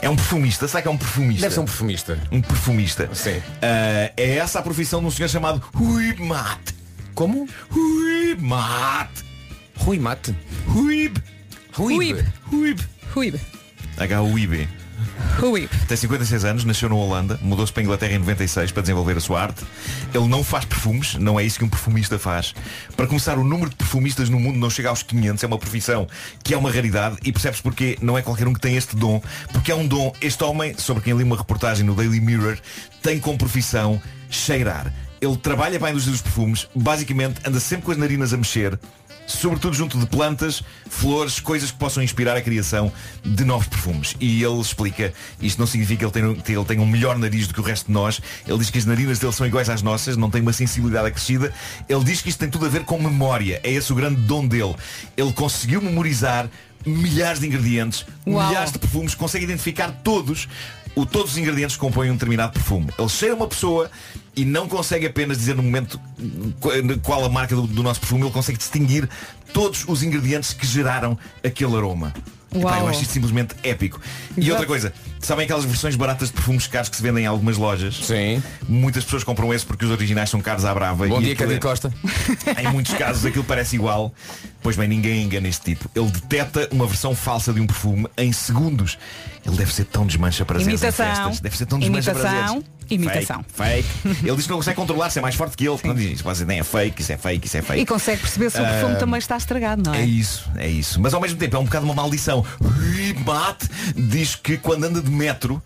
É um perfumista, sabe que é um perfumista? Deve ser um perfumista. Um perfumista. Sim. Ah, é essa a profissão de um senhor chamado Rui Mate. Como? Rui Mate. Rui Mate. Ruib. Ruib. Ruib. Ruib. H-U-I-B. Ruib. Tem 56 anos, nasceu na Holanda, mudou-se para a Inglaterra em 96 para desenvolver a sua arte. Ele não faz perfumes, não é isso que um perfumista faz. Para começar, o número de perfumistas no mundo não chega aos 500, é uma profissão que é uma raridade e percebes porque não é qualquer um que tem este dom, porque é um dom, este homem, sobre quem li uma reportagem no Daily Mirror, tem como profissão cheirar. Ele trabalha para a indústria dos perfumes, basicamente anda sempre com as narinas a mexer, sobretudo junto de plantas, flores, coisas que possam inspirar a criação de novos perfumes. E ele explica, isto não significa que ele tenha, que ele tenha um melhor nariz do que o resto de nós, ele diz que as narinas dele são iguais às nossas, não tem uma sensibilidade acrescida, ele diz que isto tem tudo a ver com memória, é esse o grande dom dele. Ele conseguiu memorizar milhares de ingredientes, Uau. milhares de perfumes, consegue identificar todos o, todos os ingredientes que compõem um determinado perfume. Ele cheira uma pessoa e não consegue apenas dizer no momento qu- qual a marca do, do nosso perfume, ele consegue distinguir todos os ingredientes que geraram aquele aroma. Epá, eu acho isto simplesmente épico. E Exato. outra coisa, sabem aquelas versões baratas de perfumes caros que se vendem em algumas lojas? Sim. Muitas pessoas compram esse porque os originais são caros à brava. Bom e dia, Cândido é- Costa. (laughs) em muitos casos aquilo parece igual. Pois bem, ninguém engana este tipo. Ele detecta uma versão falsa de um perfume em segundos. Ele deve ser tão desmancha prazeres em Imitação. festas. Deve ser tão desmancha Imitação. prazeres. Imitação. Fake, fake. Ele diz que não consegue controlar-se, é mais forte que ele. Não diz, isso nem é fake, isso é fake, isso é fake. E consegue perceber se o perfume Ah, também está estragado, não é? É isso, é isso. Mas ao mesmo tempo é um bocado uma maldição. Mate diz que quando anda de metro,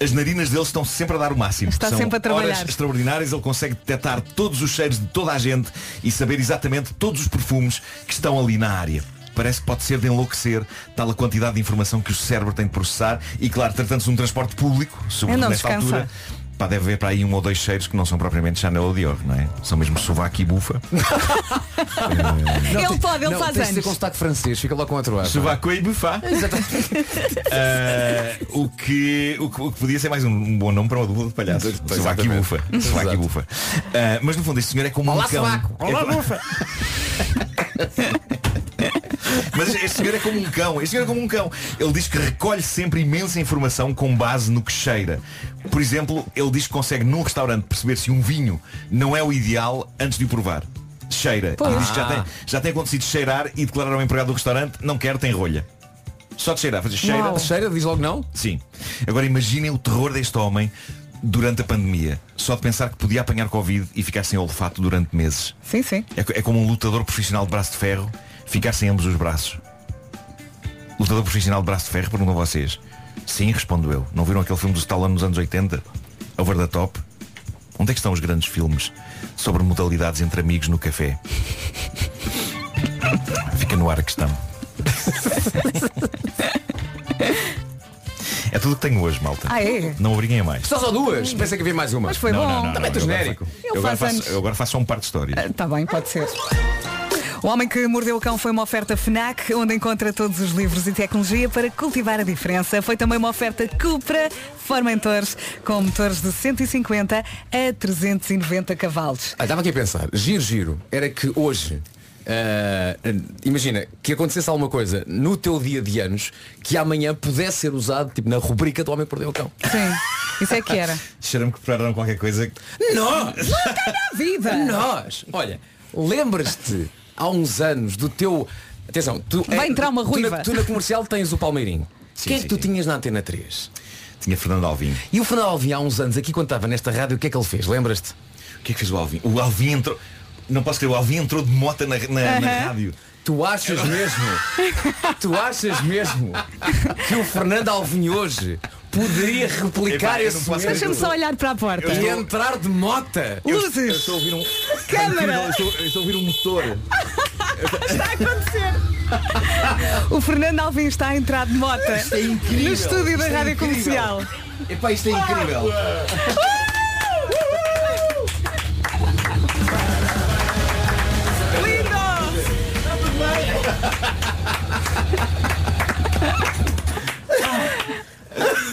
as narinas dele estão sempre a dar o máximo. Está São sempre a trabalhar. horas extraordinárias, ele consegue detectar todos os cheiros de toda a gente e saber exatamente todos os perfumes que estão ali na área. Parece que pode ser de enlouquecer tal a quantidade de informação que o cérebro tem de processar e claro, tratando-se de um transporte público, sobretudo nesta descansa. altura, pá, deve haver para aí um ou dois cheiros que não são propriamente Chanel ou Dior, não é? São mesmo sovaco e bufa. (laughs) ele pode, ele não, faz tens de ser anos. com sotaque francês, fica lá com outro ar. Sovaco e bufa. (laughs) Ah, o, que, o, que, o que podia ser mais um, um bom nome para uma dupla de palhaços. Exatamente. Sovaco e bufa. Sovaco e bufa. Ah, mas no fundo este senhor é como Olá, um cão. sovaco. É Olá, bufa. (laughs) Mas este senhor é como um cão. Este senhor é como um cão. Ele diz que recolhe sempre imensa informação com base no que cheira. Por exemplo, ele diz que consegue num restaurante perceber se um vinho não é o ideal antes de o provar. Cheira. Pois. Ele diz que já tem, já tem acontecido cheirar e declarar ao empregado do restaurante não quer, tem rolha. Só de cheirar, fazer cheira. Uau. Cheira, diz logo não? Sim. Agora imaginem o terror deste homem durante a pandemia. Só de pensar que podia apanhar Covid e ficar sem olfato durante meses. Sim, sim. É, é como um lutador profissional de braço de ferro ficar sem ambos os braços. Lutador profissional de braço de ferro, perguntam vocês. Sim, respondo eu. Não viram aquele filme do Stallone nos anos 80? Over the Top? Onde é que estão os grandes filmes sobre modalidades entre amigos no café? (laughs) Fica no ar a questão. É tudo o que tenho hoje, malta. Ah, é? Não obriguem a mais. Só só duas? Pensei que havia mais uma. Mas foi Não, bom. não, não, Também não, é eu agora genérico. fa- Ele Eu agora, faço, eu agora faço só um par de histórias. Está bem, pode ser. O Homem que Mordeu o Cão foi uma oferta FNAC, onde encontra todos os livros e tecnologia para cultivar a diferença. Foi também uma oferta Cupra Formentores, com motores de 150 a 390 cavalos. Ah, estava aqui a pensar, giro, giro, era que hoje, ah, imagina, que acontecesse alguma coisa no teu dia de anos que amanhã pudesse ser usado, tipo, na rubrica do Homem que Perdeu o Cão. Sim, isso é que era. (laughs) Cheira-me que prepararam qualquer coisa. Nós! A vida! Nós! Olha, lembras-te há uns anos do teu. Atenção, tu, Vai entrar uma tu ruiva. na, tu na comercial tens o Palmeirinho. Sim, Quem é que tu tinhas na Antena 3? Tinha Fernando Alvim. E o Fernando Alvim há uns anos, aqui quando estava nesta rádio, o que é que ele fez? Lembras-te? O que é que fez o Alvim? O Alvim entrou. Não posso crer, o Alvim entrou de mota na, na, na rádio. Tu achas mesmo? (laughs) tu achas mesmo que o Fernando Alvim hoje poderia replicar Epá, eu esse momento Deixa-me só olhar para a porta. e entrar de mota? Luzes! estou a ouvir um. Câmara! Eu estou, eu estou a ouvir um motor. (laughs) Está a acontecer! O Fernando Alvim está a entrar de mota Isto é incrível. no estúdio da é Rádio incrível. Comercial. Epá, isto é incrível. (laughs)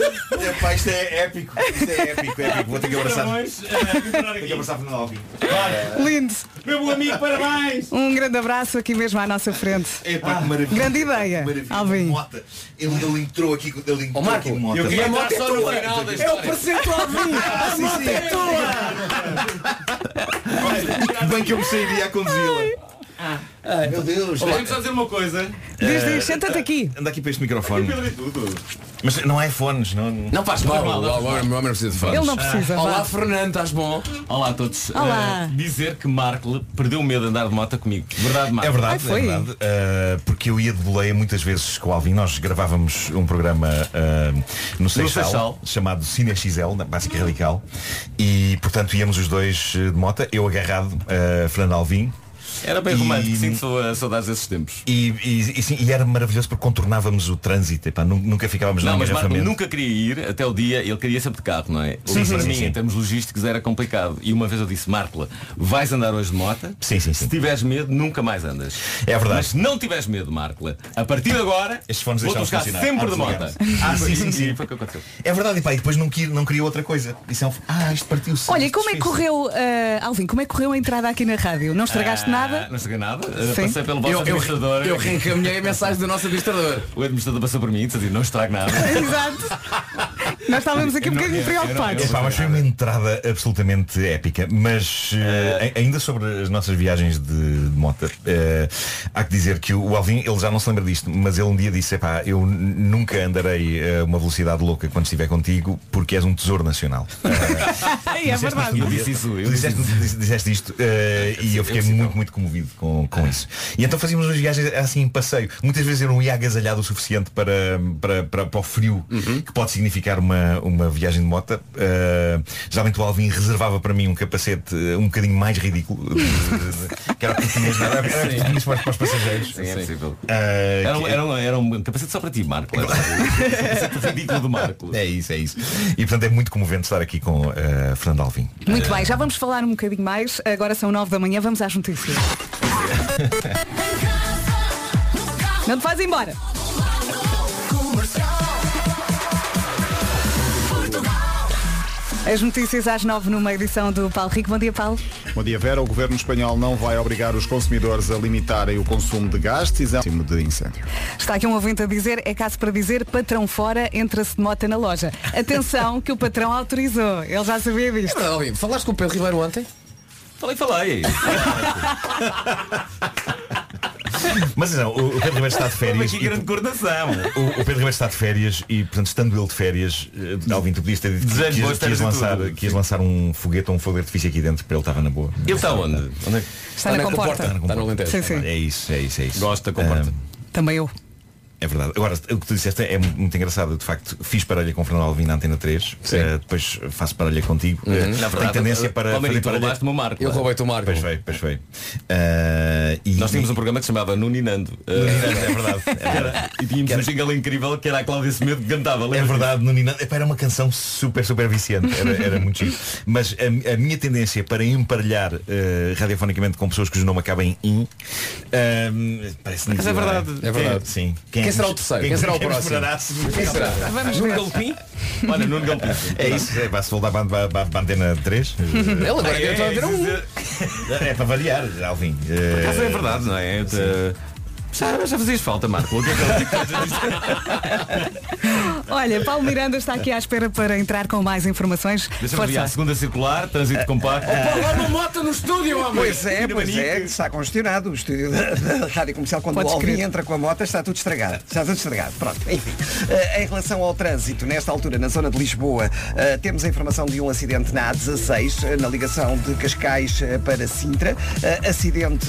Epá, isto é épico. Isto é épico, épico. Vou ter que abraçar. Parabéns, Tenho que abraçar Fernando Alvim. Lindo. Meu bom amigo, parabéns. Um grande abraço aqui mesmo à nossa frente. Epá, que maravilha. Grande ideia, Maravilha. Alvin. Mota. Ele, ele entrou aqui com ele entrou aqui com Mota. eu queria Vai, entrar só no tua. final da É o história. presente ao Alvin. A (laughs) Sim, moto é Que bem que eu me sairia a conduzi-la. Meu Deus. Vamos só dizer uma coisa. Diz, diz, senta-te aqui. Anda aqui para este microfone. Tudo. Mas não há fones, não. Não faz mal, o homem não precisa de fones. Ele não precisa, Olá, vá. Fernando, estás bom? Olá a todos. Olá. Eh, dizer que Marco perdeu o medo de andar de moto comigo. Verdade, Marco? É verdade, Ai, foi? é verdade. Uh, porque eu ia de boleia muitas vezes com o Alvin. Nós gravávamos um programa uh, no Seixal, Seixal. chamado Cine XL, na Básica Radical. E portanto íamos os dois uh, de moto, eu agarrado, uh, Fernando Alvim. Era bem E- romântico, sinto uh, saudades desses tempos. E, e, e, sim, e era maravilhoso porque contornávamos o trânsito. Epá, nu- nunca ficávamos Não, mas Marco nunca queria ir até o dia, ele queria sempre de carro, não é? Sim, sim, para sim, mim, sim. em termos logísticos, era complicado. E uma vez eu disse, Marco, vais andar hoje de moto? Sim, sim, sim. Se tiveres medo, nunca mais andas. É verdade. Mas se não tiveres medo, Marco, a partir de agora, Estes fones vou buscar sempre Ah, de moto. desligaram-se. Ah, sim, sim, sim. (laughs) E foi o que aconteceu. É verdade, e, pá, e depois não, queria, não queria outra coisa. Isso é um... Ah, isto partiu-se. Olha, e como é que correu, ah, Alvin, como é que correu a entrada aqui na rádio? Não estragaste Ah, nada? Não estraguei nada. Uh, Sim. Passei pelo vosso Eu, eu, administrador. eu reencaminhei a mensagem do nosso administrador. (laughs) O administrador passou por mim e disse, não estrago nada. (laughs) Exato. Nós estávamos aqui um Eu bocadinho eu- eu preocupados. Epá, mas foi uma entrada absolutamente épica. Mas eh, ainda sobre as nossas viagens de, de moto, eh, há que dizer que o Alvin, ele já não se lembra disto, mas ele um dia disse, epá, eu nunca andarei a uma velocidade louca quando estiver contigo, porque és um tesouro nacional. (laughs) é verdade. Eu disse isso, eu disseste, disse- disseste isto eh, e eu fiquei muito, muito comovido com, com isso. E então fazíamos umas viagens assim em passeio. Muitas vezes eu não ia agasalhado o suficiente para, para, para, para o frio que pode significar uma, uma viagem de moto. Eh, geralmente o Alvin reservava para mim um capacete eh, um bocadinho mais ridículo. (laughs) que era o que tinhas, era? Era para, os passageiros. Sim, é possível. Eh, Era um, que- era, um, era um capacete só para ti, Marco. Era (laughs) um capacete ridículo do Marco. É isso, é isso. E portanto é muito comovente estar aqui com eh, Fernando Alvim. Muito bem, já vamos falar um bocadinho mais. Agora são nove da manhã, vamos às notícias. (laughs) Não te vais embora. As notícias às nove numa edição do Paulo Rico. Bom dia, Paulo. Bom dia, Vera. O governo espanhol não vai obrigar os consumidores a limitarem o consumo de gás, decisão de incêndio. Está aqui um ouvinte a dizer, é caso para dizer, patrão fora, entra-se de moto na loja. Atenção que o patrão autorizou. Ele já sabia disto. É Alvin, falaste com o Pedro Ribeiro ontem? Falei, falei. (laughs) Mas não, o Pedro Ribeiro está de férias. aqui e- grande coordenação. O, o Pedro Ribeiro está de férias e, portanto, estando ele de férias, Alvin, tu podias ter dito que, que, que ias lançar, que ias lançar um foguete ou um fogo de artifício aqui dentro para ele estava na boa. Ele está onde? onde é que... Está na comporta. Está no Alentejo. Sim, sim. É isso, é isso, é isso. Gosto da comporta. Ah, Também eu. É verdade. Agora, o que tu disseste é muito engraçado. De facto, fiz parelha com o Fernando Alvim na Antena 3. eh, depois faço parelha contigo. Na Tenho verdade, tendência para fazer tu o Marco. Eu roubei-te o Marco. Pois foi, pois foi. Ah, e, Nós tínhamos um programa que se chamava Nuninando. (laughs) É verdade. (laughs) Era- e tínhamos um jingle incrível que era a Cláudia Semedo que cantava. É verdade, no Nina, epá, era uma canção super, super viciante, era, era muito chique. Mas a, a minha tendência para emparelhar eh, radiofonicamente com pessoas cujo nome acaba em in, ehm, parece Mas é verdade. É verdade. Sim. Quem será o terceiro? Quem será o próximo? Quem será? Vamos Nuno. Galpim? Olha, Nuno Galpim. É isso, é, vai-se voltar para, a antena 3. Ele agora é, é, a ver um. é para variar, Alvin. Eh, Mas é verdade, não é? Já, já fazias falta, Marco. O que é que Olha, Paulo Miranda está aqui à espera para entrar com mais informações. Deixa-me ver a segunda circular, trânsito compacto. Lá uma moto no estúdio, homem! Pois é, pois é, está congestionado o estúdio da, da Rádio Comercial. Quando Podes o Alvin entra com a moto está tudo estragado. Está tudo estragado. Pronto, enfim. Eh, em relação ao trânsito, nesta altura, na zona de Lisboa, eh, temos a informação de um acidente na A16, eh, na ligação de Cascais para Sintra. Acidente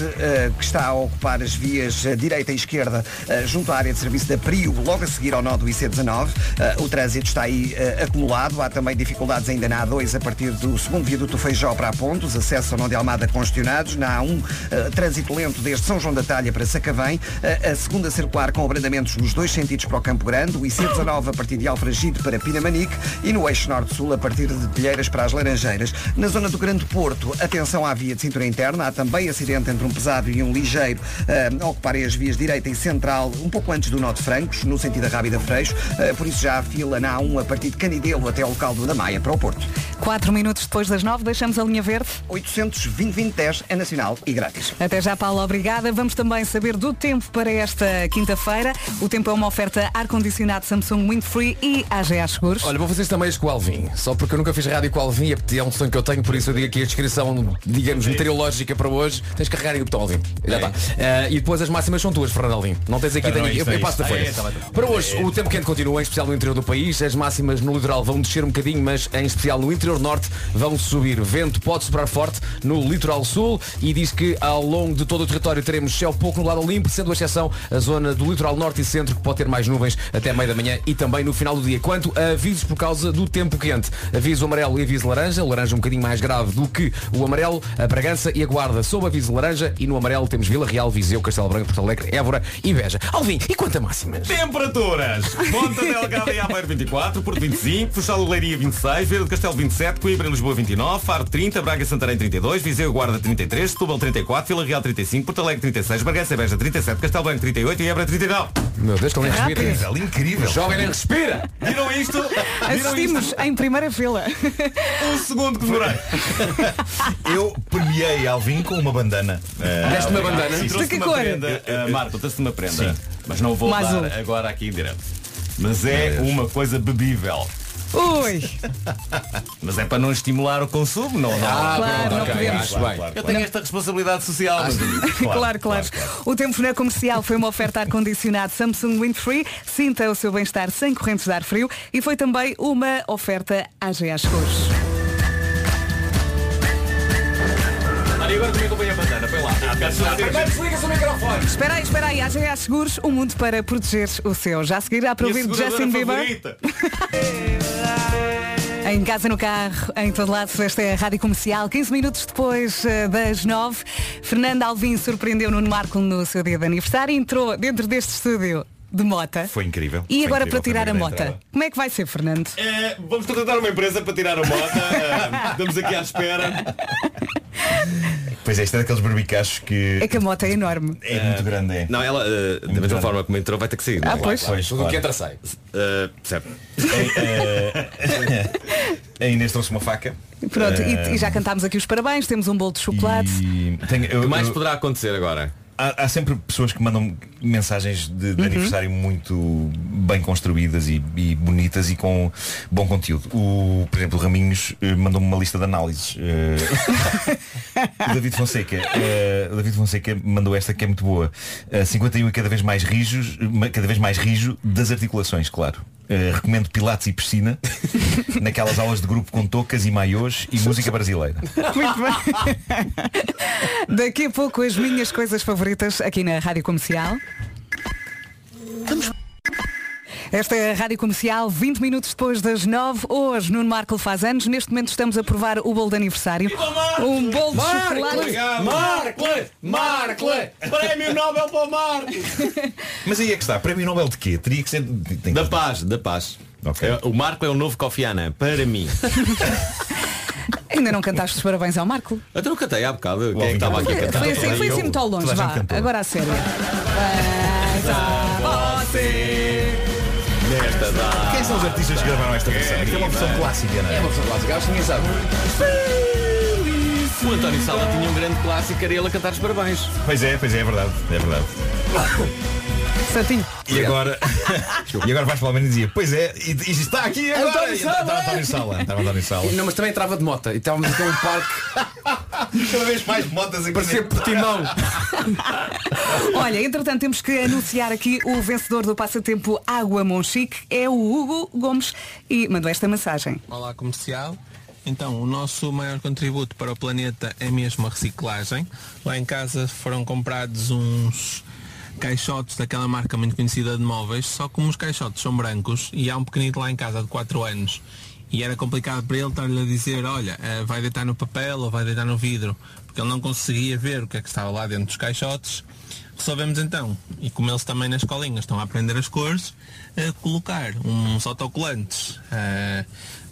que está a ocupar as vias eh, direita e esquerda eh, junto à área de serviço da Prio, logo a seguir ao nó do IC19. Eh, o trânsito está aí eh, acumulado. Há também dificuldades ainda na A2 a partir do segundo viaduto Feijó para a Ponte. Os acessos ao nó de Almada congestionados. Na A1, eh, trânsito lento desde São João da Talha para Sacavém. A segunda circular com abrandamentos nos dois sentidos para o Campo Grande. O IC19 a partir de Alfragide para Pinamanique. E no eixo norte-sul a partir de Telheiras para as Laranjeiras. Na zona do Grande Porto, atenção à via de cintura interna. Há também acidente entre um pesado e um ligeiro a ocuparem as vias direita e central, um pouco antes do nó de Francos, no sentido da Rábida Freixo. Eh, Por isso já há fila na A1 a partir de Canidelo até ao local do da Maia para o Porto. Quatro minutos depois das nove, deixamos a linha verde. 820 é nacional e grátis. Até já, Paulo, obrigada. Vamos também saber do tempo para esta quinta-feira. O tempo é uma oferta ar-condicionado Samsung Windfree e AGA Seguros. Olha, vou fazer isto também com o Alvin. Só porque eu nunca fiz rádio com o Alvin e é um sonho que eu tenho, por isso eu digo aqui a descrição, digamos, meteorológica para hoje. Tens que carregar aí o botão Alvin. Já está. Eh, e depois as máximas são tuas, Fernando Alvin. Não tens aqui, tenho, não é eu, isso, não é eu passo da folha. É, tá tá. Para hoje, o tempo quente continua, em especial no interior do país. As máximas no litoral vão descer um bocadinho, mas em especial no interior norte vão subir. Vento pode soprar forte no litoral sul e diz que ao longo de todo o território teremos céu pouco no lado limpo, sendo a exceção a zona do litoral norte e centro que pode ter mais nuvens até meio da manhã e também no final do dia. Quanto a avisos por causa do tempo quente, aviso amarelo e aviso laranja, o laranja um bocadinho mais grave do que o amarelo, a Bragança e a Guarda sob aviso laranja e no amarelo temos Vila Real, Viseu, Castelo Branco, Porto Alegre, Évora e Beja. Alvin, e quanto a máximas? Temperaturas. Ponta Delgada e Aveiro 24, Porto 25, Funchal Leiria 26, Vieira do Castelo 27, Coimbra e Lisboa 29, Faro 30, Braga e Santarém 32, Viseu e Guarda 33, Setúbal 34, Vila Real 35, Porto Alegre 36, Bragança e Beja 37, Castelo Branco 38 e Évora 39. Meu Deus, ele nem respira. Incrível, incrível. O jovem nem respira. Viram isto? Viram isto? Assistimos em primeira fila. Um segundo que demorei. Eu premiei Alvin com uma bandana. Ah, Deste uma obrigado. bandana? Sim, De que uma cor? prenda, uh, Marco, trouxe uma prenda. Mas não vou Mais dar um. agora aqui em direto. Mas é uma coisa bebível. Ui, (laughs) Mas é para não estimular o consumo, não, não. Ah, Claro, não ok, podemos. acho bem. Eu tenho esta responsabilidade social. amigos. claro, claro, O tempo na comercial foi uma oferta ar-condicionado Samsung Windfree. Sinta o seu bem-estar sem correntes de ar frio. E foi também uma oferta AGA Seguros. Olha, e agora também acompanha a bandana, põe lá. Primeiro desliga-se o microfone. Espera aí, espera aí. AGA Seguros, o mundo para proteger o seu. Já a seguir, a para ouvir Justin Bieber. (laughs) Em casa, no carro, em todo lado, esta é a Rádio Comercial. 15 minutos depois eh, das 9, Fernando Alvim surpreendeu Nuno Marco no seu dia de aniversário. Entrou dentro deste estúdio de mota. Foi incrível. E Foi agora incrível, para tirar a mota, entrada. como é que vai ser, Fernando? É, vamos contratar uma empresa para tirar a moto. É, (laughs) estamos aqui à espera. Pois é, isto é daqueles barbicachos que É que a moto é enorme. é muito grande. É. Não, ela, eh, da mesma grande. forma como entrou, vai ter que sair. não é? Ah, pois. Pois, Tudo o que claro. entra sai. Eh, percebe? (laughs) A Inês trouxe uma faca. Pronto, Eh, e, e já cantámos aqui os parabéns, temos um bolo de chocolate. E tenho- eu- O que mais eu- poderá acontecer agora? Há, há sempre pessoas que mandam mensagens de, de aniversário muito bem construídas e, e bonitas e com bom conteúdo. O, por exemplo, o Raminhos eh, mandou-me uma lista de análises. Eh, (laughs) o David Fonseca, eh, David Fonseca mandou esta que é muito boa. Eh, 51 e cada vez mais rijos, cada vez mais rijo das articulações, claro. Eh, recomendo Pilates e piscina (laughs) naquelas aulas de grupo com toucas e maiôs e música brasileira. Muito bem. (laughs) Daqui a pouco as minhas coisas favoritas aqui na Rádio Comercial. Esta é a Rádio Comercial, 20 minutos depois das 9. Hoje, Nuno Marco faz anos. Neste momento estamos a provar o bolo de aniversário. Um bolo de chocolate. Marcle! Marcle! Prémio Nobel para o Marco! (laughs) Mas aí é que está, prémio Nobel de quê? Teria que ser. tem Da que- paz, da paz. Ok. É, o Marco é o novo Kofi Annan, para mim. (laughs) Ainda não cantaste os parabéns ao Marco? Até não cantei há bocado. Quem é que Foi- estava aqui a Foi, cantar? foi assim, foi assim muito ao longe, Toda a gente vá. cantou. Agora a sério. Parabéns a você. Quem são os artistas que gravaram esta versão? Isto é uma versão clássica, não é? É uma pessoa clássica, acho que ninguém sabe. O António Sala tinha um grande clássico, era ele a cantar os parabéns. Pois é, pois é, é verdade, é verdade. (laughs) Santinho. E agora, (laughs) e agora vais para o Almeida e dizia, pois é, e, e está aqui agora. António E estava Sala! António Sala. Estava António Sala. Não, mas também entrava de moto e estávamos até um parque (laughs) Cada vez mais motas aqui. para ser portimão. (laughs) Olha, entretanto temos que anunciar aqui o vencedor do passatempo Água Monchique é o Hugo Gomes e mandou esta mensagem. Olá comercial. Então, o nosso maior contributo para o planeta é mesmo a reciclagem. Lá em casa foram comprados uns caixotes daquela marca muito conhecida de móveis, só como os caixotes são brancos e há um pequenito lá em casa de 4 anos. E era complicado para ele estar-lhe a dizer, olha, eh, vai deitar no papel ou vai deitar no vidro. porque ele não conseguia ver o que é que estava lá dentro dos caixotes. Resolvemos então, e como eles também na escolinha estão a aprender as cores, eh, colocar uns autocolantes eh,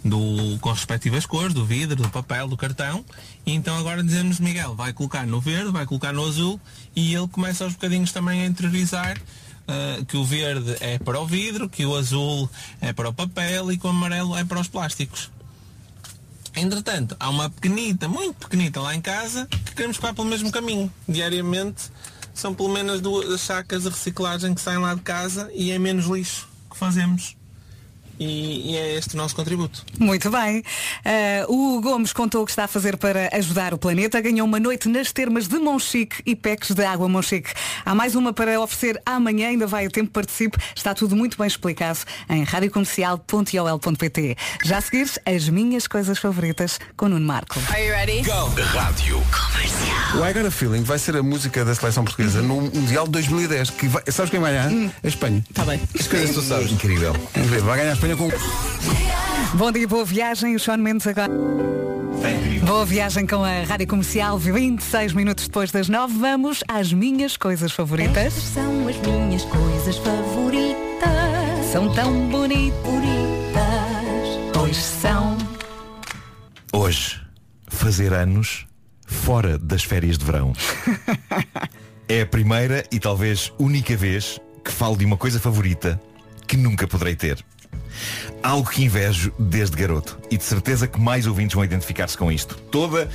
do, com as respectivas cores, do vidro, do papel, do cartão, e então agora dizemos Miguel, vai colocar no verde, vai colocar no azul, e ele começa aos bocadinhos também a interiorizar eh, que o verde é para o vidro, que o azul é para o papel e que o amarelo é para os plásticos. Entretanto, há uma pequenita, muito pequenita lá em casa, que queremos que vá pelo mesmo caminho. Diariamente são pelo menos duas sacas de reciclagem que saem lá de casa e é menos lixo que fazemos. E, e é este o nosso contributo. Muito bem. Eh, o Gomes contou o que está a fazer para ajudar o planeta. Ganhou uma noite nas termas de Monchique e PECs de água Monchique. Há mais uma para oferecer amanhã, ainda vai a tempo, participe. Está tudo muito bem explicado em radiocomercial.ol.pt. Já a seguir, as minhas coisas favoritas com Nuno Marco. Are you ready? Rádio. O I Got a Feeling vai ser a música da seleção portuguesa no Mundial de 2010. Que vai, sabes quem vai ganhar? A Espanha. Está bem. As coisas tu sabes. Incrível. Vamos ver, vai ganhar a Espanha com. Bom dia, boa viagem. O Sean Mendes agora. Boa viagem com a Rádio Comercial, 26 minutos depois das 9. Vamos às minhas coisas favoritas. Estas são as minhas coisas favoritas. São tão bonitas. Pois são. Hoje, fazer anos fora das férias de verão. (laughs) É a primeira e talvez única vez que falo de uma coisa favorita que nunca poderei ter. Algo que invejo desde garoto. E de certeza que mais ouvintes vão identificar-se com isto. Toda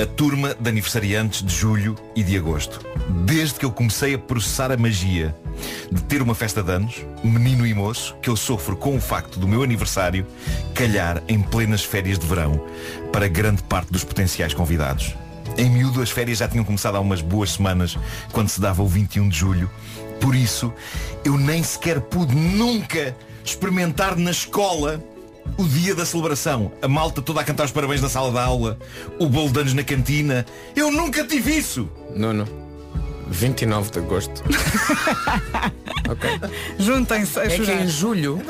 a turma de aniversariantes de julho e de agosto. Desde que eu comecei a processar a magia de ter uma festa de anos, menino e moço, que eu sofro com o facto do meu aniversário calhar em plenas férias de verão para grande parte dos potenciais convidados. Em miúdo as férias já tinham começado há umas boas semanas, quando se dava o 21 de julho. Por isso, eu nem sequer pude nunca experimentar na escola o dia da celebração. A malta toda a cantar os parabéns na sala de aula, o bolo de anos na cantina. Eu nunca tive isso! Nuno, 29 de agosto. (laughs) Juntem-se a É que em julho,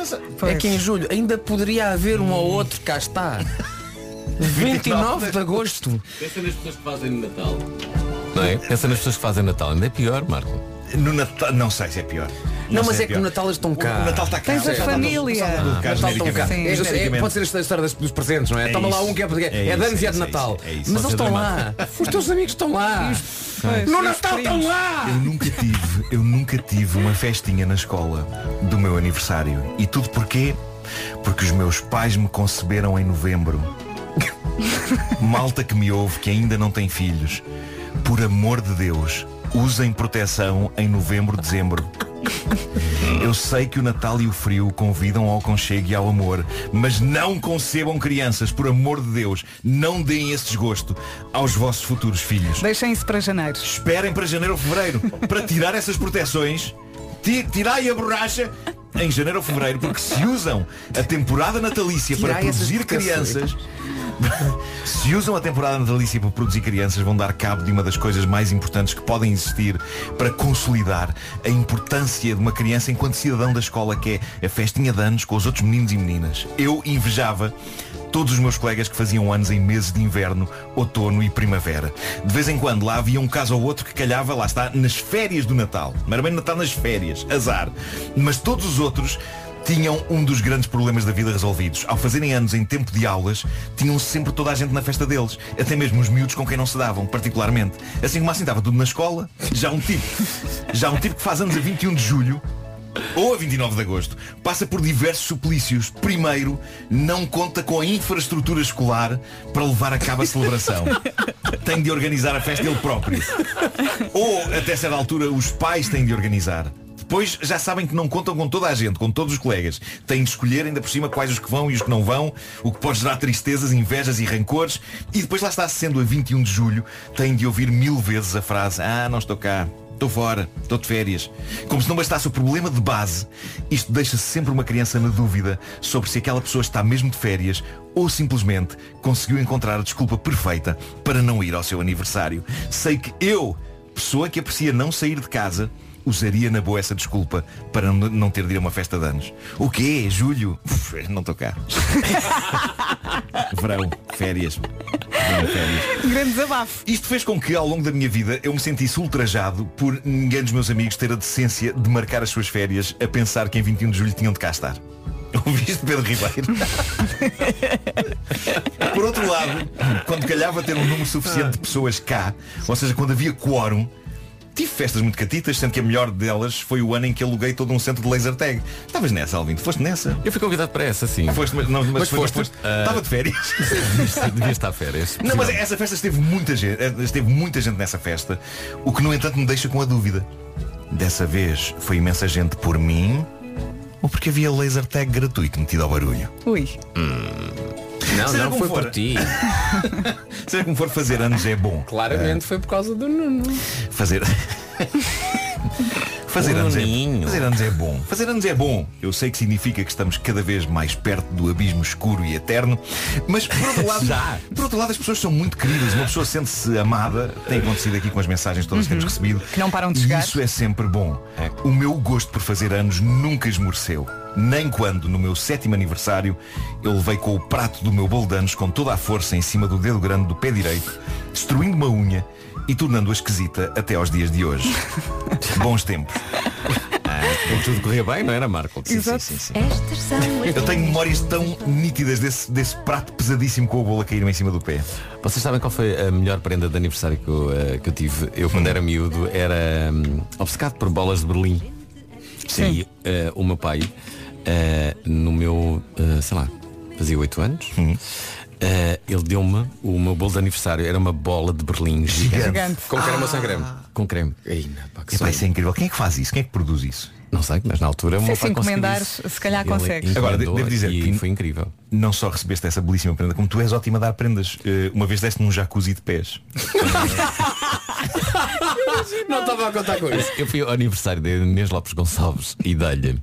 é que em julho ainda poderia haver um ou outro, cá está. 29 de agosto. Pensa nas pessoas que fazem Natal. Não é? Pensa nas pessoas que fazem Natal. Ainda é pior, Marco. No Natal, não sei se é pior. Não, mas sei é que pior. o Natal estão cá. O Natal está cá. Tens a família. É, é, pode ser esta história dos presentes, não é? É Toma lá um que é, porque É é, é de anos e é é de Natal. é. Mas eles estão lá. Os teus amigos estão lá. No Natal estão lá. Eu nunca tive, eu nunca tive uma festinha na escola do meu aniversário. E tudo porquê? Porque os meus pais me conceberam em novembro. (laughs) Malta que me ouve que ainda não tem filhos. Por amor de Deus, usem proteção em novembro, dezembro. Eu sei que o Natal e o frio convidam ao aconchego e ao amor, mas não concebam crianças, por amor de Deus. Não deem esse desgosto aos vossos futuros filhos. Deixem isso para janeiro. Esperem para janeiro ou fevereiro para tirar essas proteções. ti- Tirai a borracha em janeiro ou fevereiro, porque se usam a temporada natalícia para Tirai produzir crianças. (laughs) Se usam a temporada natalícia para produzir crianças, vão dar cabo de uma das coisas mais importantes que podem existir para consolidar a importância de uma criança enquanto cidadão da escola, que é a festinha de anos com os outros meninos e meninas. Eu invejava todos os meus colegas que faziam anos em meses de inverno, outono e primavera. De vez em quando lá havia um caso ou outro que calhava, lá está, nas férias do Natal. Mas era bem Natal nas férias, azar. Mas todos os outros tinham um dos grandes problemas da vida resolvidos. Ao fazerem anos em tempo de aulas, tinham sempre toda a gente na festa deles. Até mesmo os miúdos com quem não se davam, particularmente. Assim como assim estava tudo na escola, já um tipo. Já um tipo que faz anos a 21 de julho, ou a 29 de agosto, passa por diversos suplícios. Primeiro, não conta com a infraestrutura escolar para levar a cabo a celebração. Tem de organizar a festa ele próprio. Ou, até certa altura, os pais têm de organizar. Depois já sabem que não contam com toda a gente, com todos os colegas. Têm de escolher ainda por cima quais os que vão e os que não vão, o que pode gerar tristezas, invejas e rancores. E depois lá está, sendo a 21 de julho, têm de ouvir mil vezes a frase Ah, não estou cá, estou fora, estou de férias. Como se não bastasse o problema de base, isto deixa sempre uma criança na dúvida sobre se aquela pessoa está mesmo de férias ou simplesmente conseguiu encontrar a desculpa perfeita para não ir ao seu aniversário. Sei que eu, pessoa que aprecia não sair de casa, usaria na boa essa desculpa para não ter de ir a uma festa de anos. O quê? Julho? Uf, não estou cá. (laughs) Verão, férias. De férias. Grande desabafo. Isto fez com que ao longo da minha vida eu me sentisse ultrajado por ninguém dos meus amigos ter a decência de marcar as suas férias a pensar que em 21 de julho tinham de cá estar. (laughs) Ouviste Pedro Ribeiro? Por outro lado, quando calhava ter um número suficiente de pessoas cá, ou seja, quando havia quórum, tive festas muito catitas, sendo que a melhor delas foi o ano em que aluguei todo um centro de laser tag. Estavas nessa, Alvin? Foste nessa? Eu fui convidado para essa, sim. Foste, mas, não, mas, Mas foste, foste- ah, Estava de férias. (laughs) Devia estar a férias. Não, mas essa festa esteve muita gente, eh, esteve muita gente nessa festa, o que no entanto me deixa com a dúvida. Dessa vez foi imensa gente por mim ou porque havia laser tag gratuito metido ao barulho? Ui. Não, Seja não foi for. por ti. (laughs) Seja como for fazer anos é bom. Claramente foi por causa do Nuno. Fazer. (laughs) Fazer anos, é, fazer anos é bom. Fazer anos é bom. Eu sei que significa que estamos cada vez mais perto do abismo escuro e eterno. Mas por outro lado, (laughs) Já. por outro lado as pessoas são muito queridas. Uma pessoa sente-se amada. Tem acontecido aqui com as mensagens todas que temos recebido. Que não param de chegar. Isso é sempre bom. O meu gosto por fazer anos nunca esmoreceu. Nem quando, no meu sétimo aniversário, eu levei com o prato do meu bolo de anos com toda a força em cima do dedo grande do pé direito, destruindo uma unha e tornando-a esquisita até aos dias de hoje. (laughs) Bons tempos. Como tudo corria bem, não era, Marco? Sim, sim, sim, sim. Estas são (laughs) Eu tenho memórias tão nítidas desse, desse prato pesadíssimo com o bolo a cair em cima do pé. Vocês sabem qual foi a melhor prenda de aniversário que eu, eh, que eu tive? Eu quando era miúdo era hum, obcecado por bolas de Berlim. Sim. E eh, o meu pai, eh, no meu, sei lá, fazia 8 anos, Hum. Eh, ele deu-me o meu bolo de aniversário, era uma bola de Berlim gigante. Gigante. Com creme ou sem creme? Com creme. Ei, não, pá, que Epá, sonho. isso é incrível. Quem é que faz isso? Quem é que produz isso? Não sei, mas na altura Se meu se encomendares, se calhar consegues. Agora, de- devo dizer que- foi incrível. Não só recebeste essa belíssima prenda, como tu és ótima a dar prendas. Eh, uma vez deste-me um jacuzzi de pés. (laughs) Não estava a contar com isso. Eu fui ao aniversário de Inês Lopes Gonçalves e dei-lhe.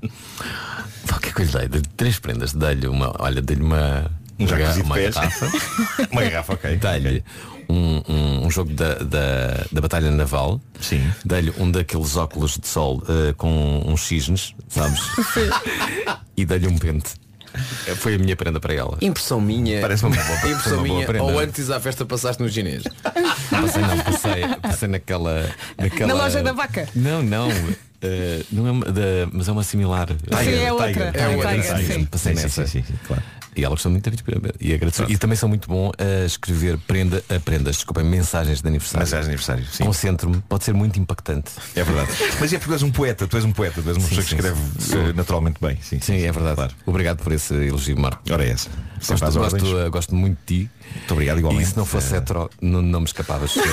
Que é que eu lhe dei? Dei três prendas. Dei-lhe uma. Olha, dei-lhe uma. Um uma, jacuzzi de uma pés. garrafa. (laughs) Uma garrafa, ok. Dei-lhe um, um, um jogo da, da, da Batalha Naval. Sim. Dei-lhe um daqueles óculos de sol eh, com uns cisnes, sabes? (laughs) e dei-lhe um pente. Eh, Foi a minha prenda para ela. Impressão minha. Parece uma boa- (laughs) Impressão uma minha. prenda. Ou antes à festa passaste no ginês. Não passei, não, passei, passei naquela, naquela. Na loja da vaca. Não, não. eh, não é uma, da, mas é uma similar. Sim, é outra. Tiger. É outra, Tiger, Tiger. sim. Passei Sim, nessa. sim, sim, sim, claro. E ela gostou muito e, agradeceu. e também são muito bom a escrever prenda, a prendas, desculpem, mensagens de aniversário. Mensagens de aniversário, sim. Concentro-me, pode ser muito impactante. É verdade. Mas é porque tu és um poeta, tu és um poeta, tu és uma Sim, pessoa que sim, escreve sim. eh, naturalmente bem. Sim, Sim, é verdade. Claro. Obrigado por esse elogio, Marco. Ora é essa. Sempre Gosto, gosto, eh, gosto muito de ti. Muito obrigado igualmente. E se não fosse Eh, hetero, não, não me escapavas. (laughs)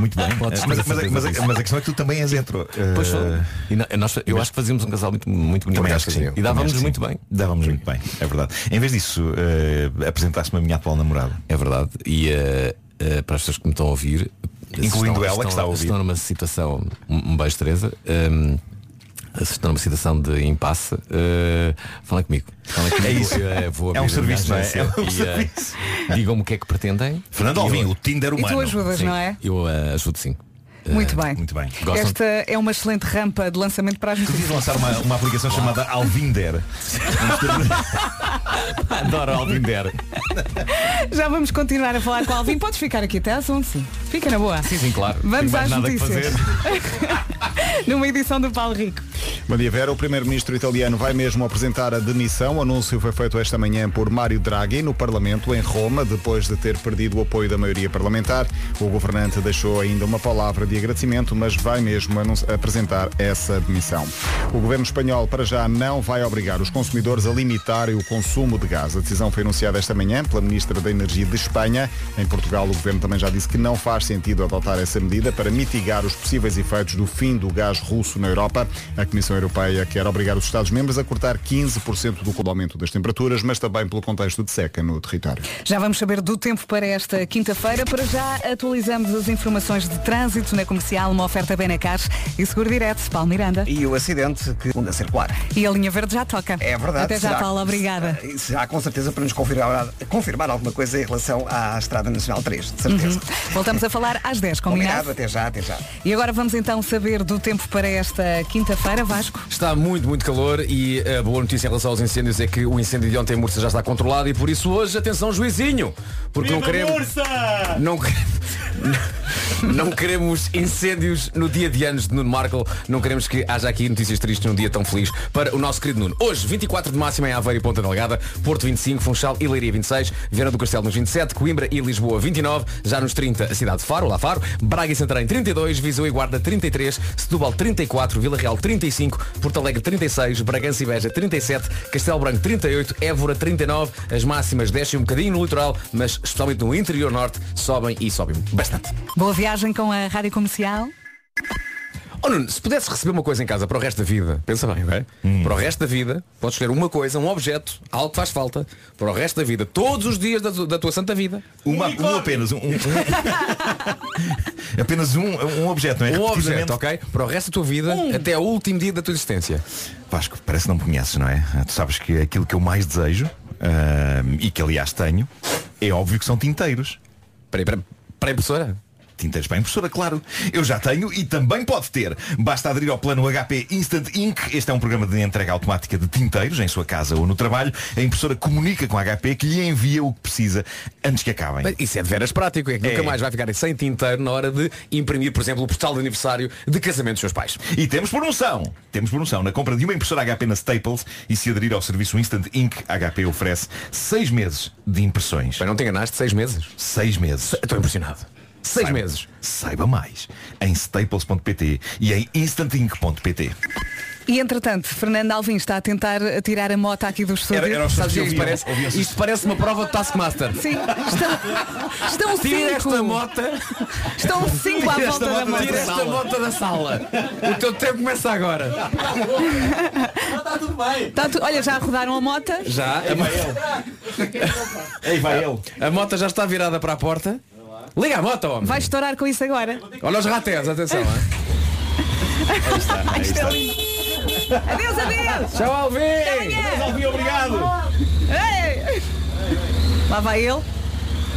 Muito bem. Mas, a mas, mas, certeza mas, a questão é que tu também és hetero. Eh, Pois sou. Nós- eu acho que fazíamos um casal muito, muito bonito. Também acho que sim. E dávamos que muito bem. Dávamos muito bem, é verdade. Em vez disso, eh, apresentaste-me a minha atual namorada. É verdade. E eh, eh, para as pessoas que me estão a ouvir, Incluindo estão- ela que estão- está a ouvir. Estão numa situação, um um beijo Teresa, ehm, se estão numa situação de impasse, eh, falem comigo. Falem comigo. É isso. eh, vou É um a serviço, não é? É um eh, serviço. Digam-me o que é que pretendem. Fernando eu- Alvim, o Tinder E tu humano. ajudas, Sim, não é? Eu eh, ajudo sim. Muito bem. Muito bem. Gostam? Esta é uma excelente rampa de lançamento para as notícias. lançar uma, uma aplicação chamada Alvinder. (laughs) Adoro Alvinder. Já vamos continuar a falar com o Alvin. Podes ficar aqui até às 11. Fica na boa. Sim, sim, claro. Vamos às nada que notícias. (laughs) (laughs) Numa edição do Paulo Rico. Bom dia, Vera. O primeiro-ministro italiano vai mesmo apresentar a demissão. O anúncio foi feito esta manhã por Mário Draghi no Parlamento em Roma, depois de ter perdido o apoio da maioria parlamentar. O governante deixou ainda uma palavra de agradecimento, mas vai mesmo apresentar essa demissão. O governo espanhol, para já, não vai obrigar os consumidores a limitarem o consumo de gás. A decisão foi anunciada esta manhã pela Ministra da Energia de Espanha. Em Portugal, o governo também já disse que não faz sentido adotar essa medida para mitigar os possíveis efeitos do fim do gás russo na Europa. A Comissão Europeia quer obrigar os Estados-membros a cortar 15% do aumento das temperaturas, mas também pelo contexto de seca no território. Já vamos saber do tempo para esta quinta-feira. Para já atualizamos as informações de trânsito na comercial, uma oferta Benacar e Seguro Direto, Paulo Miranda. E o acidente que anda a circular. E a linha verde já toca. É verdade. Até já, será- Paulo, obrigada. Será com certeza para nos confirmar, confirmar alguma coisa em relação à Estrada Nacional 3, de certeza. Uhum. Voltamos a falar às 10, Combinado, combinado? até já, até já. E agora vamos então saber do tempo para esta quinta-feira, Vasco. Está muito, muito calor e a boa notícia em relação aos incêndios é que o incêndio de ontem em Mursa já está controlado e por isso hoje, atenção, juizinho! Porque não queremos. Não, que- (laughs) não queremos incêndios no dia de anos de Nuno Marco. Não queremos que haja aqui notícias tristes num dia tão feliz para o nosso querido Nuno. Hoje, 24 de máxima em Aveiro e Ponta Delgada, Porto 25, Funchal e Leiria 26, Viana do Castelo nos 27, Coimbra e Lisboa 29, já nos 30 a cidade de Faro, lá Faro, Braga e Santarém 32, Viseu e Guarda 33, Setúbal 34, Vila Real 35, Porto Alegre 36, Bragança e Beja 37, Castelo Branco 38, Évora 39, as máximas descem um bocadinho no litoral, mas especialmente no interior norte sobem e sobem bastante. Boa viagem com a rádio comercial. Oh Nuno, se pudesse receber uma coisa em casa para o resto da vida, pensa bem, ok? Hum. Para o resto da vida, podes escolher uma coisa, um objeto, algo que faz falta, para o resto da vida, todos os dias da, da tua santa vida. Uma, um apenas, um, um- (laughs) apenas um, um objeto, não é? Um objeto, ok? Para o resto da tua vida, até ao último dia da tua existência. Vasco, parece que não me conheces, não é? Tu sabes que aquilo que eu mais desejo, ahm, e que aliás tenho, é óbvio que são tinteiros. Para, para, para a Tinteiros para a impressora, claro. Eu já tenho e também pode ter. Basta aderir ao plano HP Instant Ink. Este é um programa de entrega automática de tinteiros em sua casa ou no trabalho. A impressora comunica com a HP que lhe envia o que precisa antes que acabem. Mas Isso é de veras prático, é que nunca É. mais vai ficar sem tinteiro na hora de imprimir, por exemplo, o postal de aniversário de casamento dos seus pais. E temos promoção. Temos promoção. Na compra de uma impressora HP na Staples e se aderir ao serviço Instant Ink, a HP oferece seis meses de impressões. Mas não te enganaste, seis meses? Seis meses. Estou impressionado. Seis Saiba- meses. Saiba mais em staples.pt e em instantink.pt. E entretanto, Fernando Alvim está a tentar tirar a moto aqui do estúdio. Era- era Sabes é isto ouviam- parece? Isto parece uma prova de Taskmaster. Sim, estão, estão Tira cinco. esta moto. Estão cinco à volta da moto. Tira esta moto da sala. O teu tempo começa agora. Está tudo bem. Tá tu- Olha, já rodaram a moto. Já. A, mo- Ei, vai ele. a moto já está virada para a porta. Liga a moto, homem. Vai estourar com isso agora. Olha os ratés, atenção. hein? Aí está, aí Isto é está. lindo. Adeus, adeus. Tchau, Alvin. Alvin, obrigado. Ei. Lá vai ele.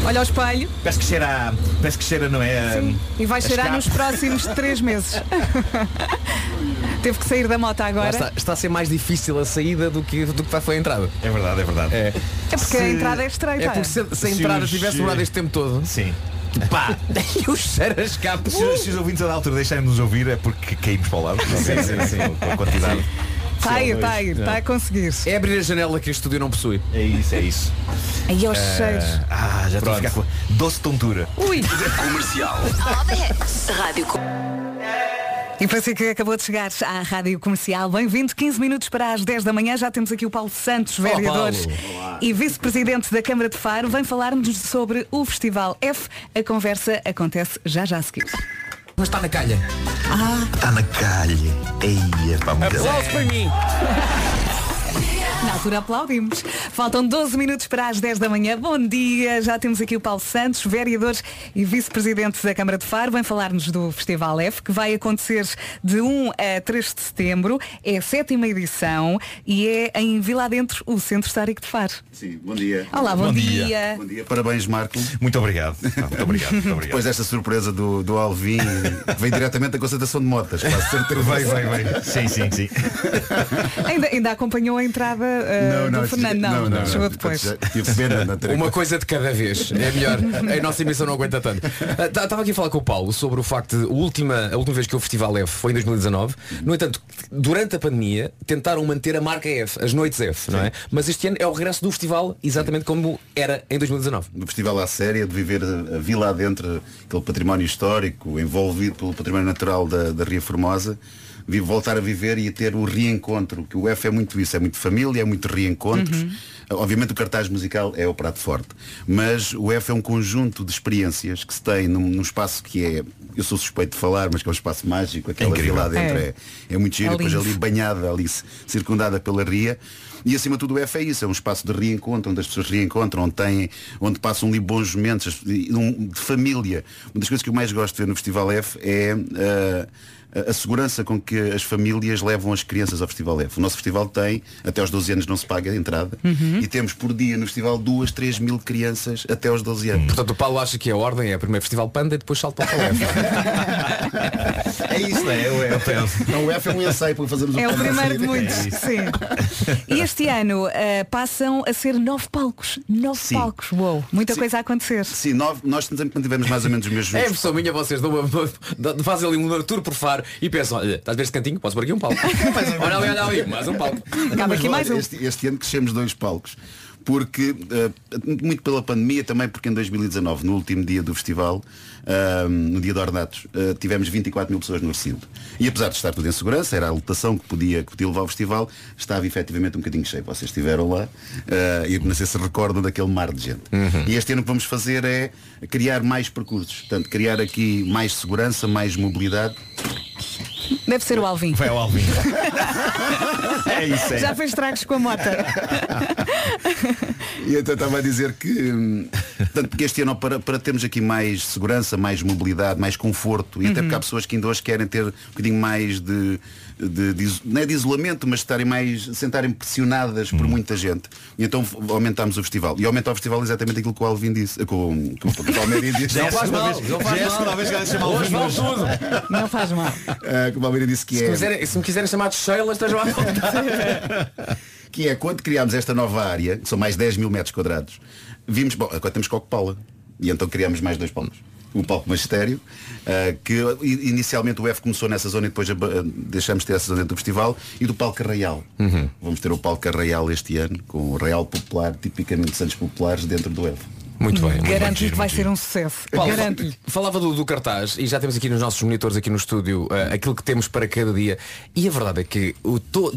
Olha ao espelho Parece que cheira, parece que cheira, não é? a- e vai cheirar escape. nos próximos (laughs) três meses. Teve que sair da moto agora. Está, está a ser mais difícil a saída do que, do que foi a entrada. É verdade, é verdade. É, É porque a entrada é estreita. é porque se, se a Se entrada tivesse demorado este tempo todo. Sim. Pá! (laughs) e o cheiro a escape. Se, os- se os ouvintes da altura deixarem de nos ouvir é porque caímos para o lado. Sim, sim, sim. Com a quantidade. Está a ir, está a ir, está a conseguir. É abrir a janela que este estúdio não possui. É isso, é isso. Aí aos cheiros. Ah, já estou a ficar com doce tontura. Ui! (laughs) Comercial. Rádio Com- E para si que acabou de chegar à Rádio Comercial, bem-vindo, 15 minutos para as 10 da manhã. Já temos aqui o Paulo Santos, vereador e vice-presidente da Câmara de Faro. Vem falar-nos sobre o Festival F. A conversa acontece já já a seguir. Mas está na calha. Está na calha. Eia, pá, muito Aplausos para mim. Na altura aplaudimos. Faltam 12 minutos para as 10 da manhã. Bom dia, já temos aqui o Paulo Santos, vereador e vice-presidente da Câmara de Faro. Vem falar-nos do Festival F, que vai acontecer de 1 a 3 de setembro. É a sétima edição e é em Vila Dentro, o Centro Histórico de Faro. Sim, bom dia. Olá, bom, Bom dia. dia. Bom dia, parabéns Marco. Muito obrigado. Ah, Muito obrigado. Muito obrigado. Depois desta surpresa do, do Alvin, que vem diretamente da concentração de motas. Vai, vai, vai. Sim, sim, sim. Ainda, ainda acompanhou a entrada uh, do Fernando? Não, chegou depois. Não Uma coisa de cada vez. É melhor. (laughs) A nossa emissão não aguenta tanto. Estava aqui a falar com o Paulo sobre o facto de a última, a última vez que o Festival F foi em 2019. No entanto, durante a pandemia, tentaram manter a marca F, as noites F, não é? Mas este ano é o regresso do festival exatamente como era em 2019. do festival à séria, de viver a, vila adentro, aquele património histórico, envolvido pelo património natural da, da Ria Formosa, voltar a viver e a ter o reencontro, que o F é muito isso, é muito família, é muito reencontros. Obviamente o cartaz musical é o prato forte, mas o F é um conjunto de experiências que se tem num, num espaço que é, eu sou suspeito de falar, mas que é um espaço mágico, aquela incrível. vila adentro É. é, é muito giro, É depois ali banhada, ali circundada pela ria. E acima de tudo o F é isso, é um espaço de reencontro, onde as pessoas reencontram, onde, têm, onde passam ali bons momentos, de família. Uma das coisas que eu mais gosto de ver no Festival F é ah, a, a segurança com que as famílias levam as crianças ao Festival F. O nosso festival tem, até aos 12 anos não se paga a entrada, Uhum. e temos por dia no festival duas, três mil crianças até aos 12 anos. Portanto, o Paulo acha que a ordem é primeiro Festival Panda e depois salto para (laughs) o F. É isso, não é? É o, não, o F é um ensaio para fazermos É o Panda a primeiro de muitos. É. Sim. E este ano eh, passam a ser nove palcos. Nove Sim. palcos. Uou, muita coisa a acontecer. Sim, nós, nós sempre mantivemos mais ou menos os mesmos É impressão minha, vocês dão uma, (laughs) dão- fazem ali um tour por faro e pensam, olha, estás a ver este cantinho? Posso pôr aqui um palco. (laughs) olha ali, olha ali, mais um palco. Não, mas olha, este, este ano crescemos dois palcos. Porque, eh, muito pela pandemia, também porque em 2019, no último dia do festival, ah, no dia de Ornatos, ah, tivemos 24 mil pessoas no recinto. E apesar de estar tudo em segurança, era a lotação que podia, que podia levar ao festival, estava efetivamente um bocadinho cheio. Vocês estiveram lá e não sei se recordam daquele mar de gente. E este ano o que vamos fazer é criar mais percursos. Portanto, criar aqui mais segurança, mais mobilidade. Deve ser o Alvin. Vai ao Alvin. (laughs) é isso, é. Já fez tragos com a moto. E então estava a dizer que, hum, portanto, porque este ano para, para termos aqui mais segurança, mais mobilidade, mais conforto, e até porque há pessoas que ainda hoje querem ter um bocadinho mais de, de, de não é de isolamento, mas estarem mais, sentarem pressionadas por muita gente. E então aumentámos o festival. E aumentar o festival é exatamente aquilo que o Alvin disse, com, com, com o Palmeiras disse. Já é já é a segunda vez que ela chama Hoje Alvin vale hoje. tudo. Não faz mal. Ah, que o Palmeiras disse que Se, é. quiserem- se me quiserem chamar de Sheila, estejam à vontade. (laughs) que é quando criámos esta nova área, que são mais 10 mil metros quadrados, vimos, bom, agora temos Coco Paula. E então criámos mais dois palcos. O palco magistério, ah, que inicialmente o F começou nessa zona e depois ah, deixamos de ter essa zona dentro do festival, e do palco Arraial. Vamos ter o palco Arraial este ano, com o Real Popular, tipicamente Santos Populares, dentro do F. Muito bem. muito Garanto bem. que vai ser um sucesso. Paulo, Garanto. falava do, do cartaz e já temos aqui nos nossos monitores aqui no estúdio eh, aquilo que temos para cada dia e a verdade é que o to,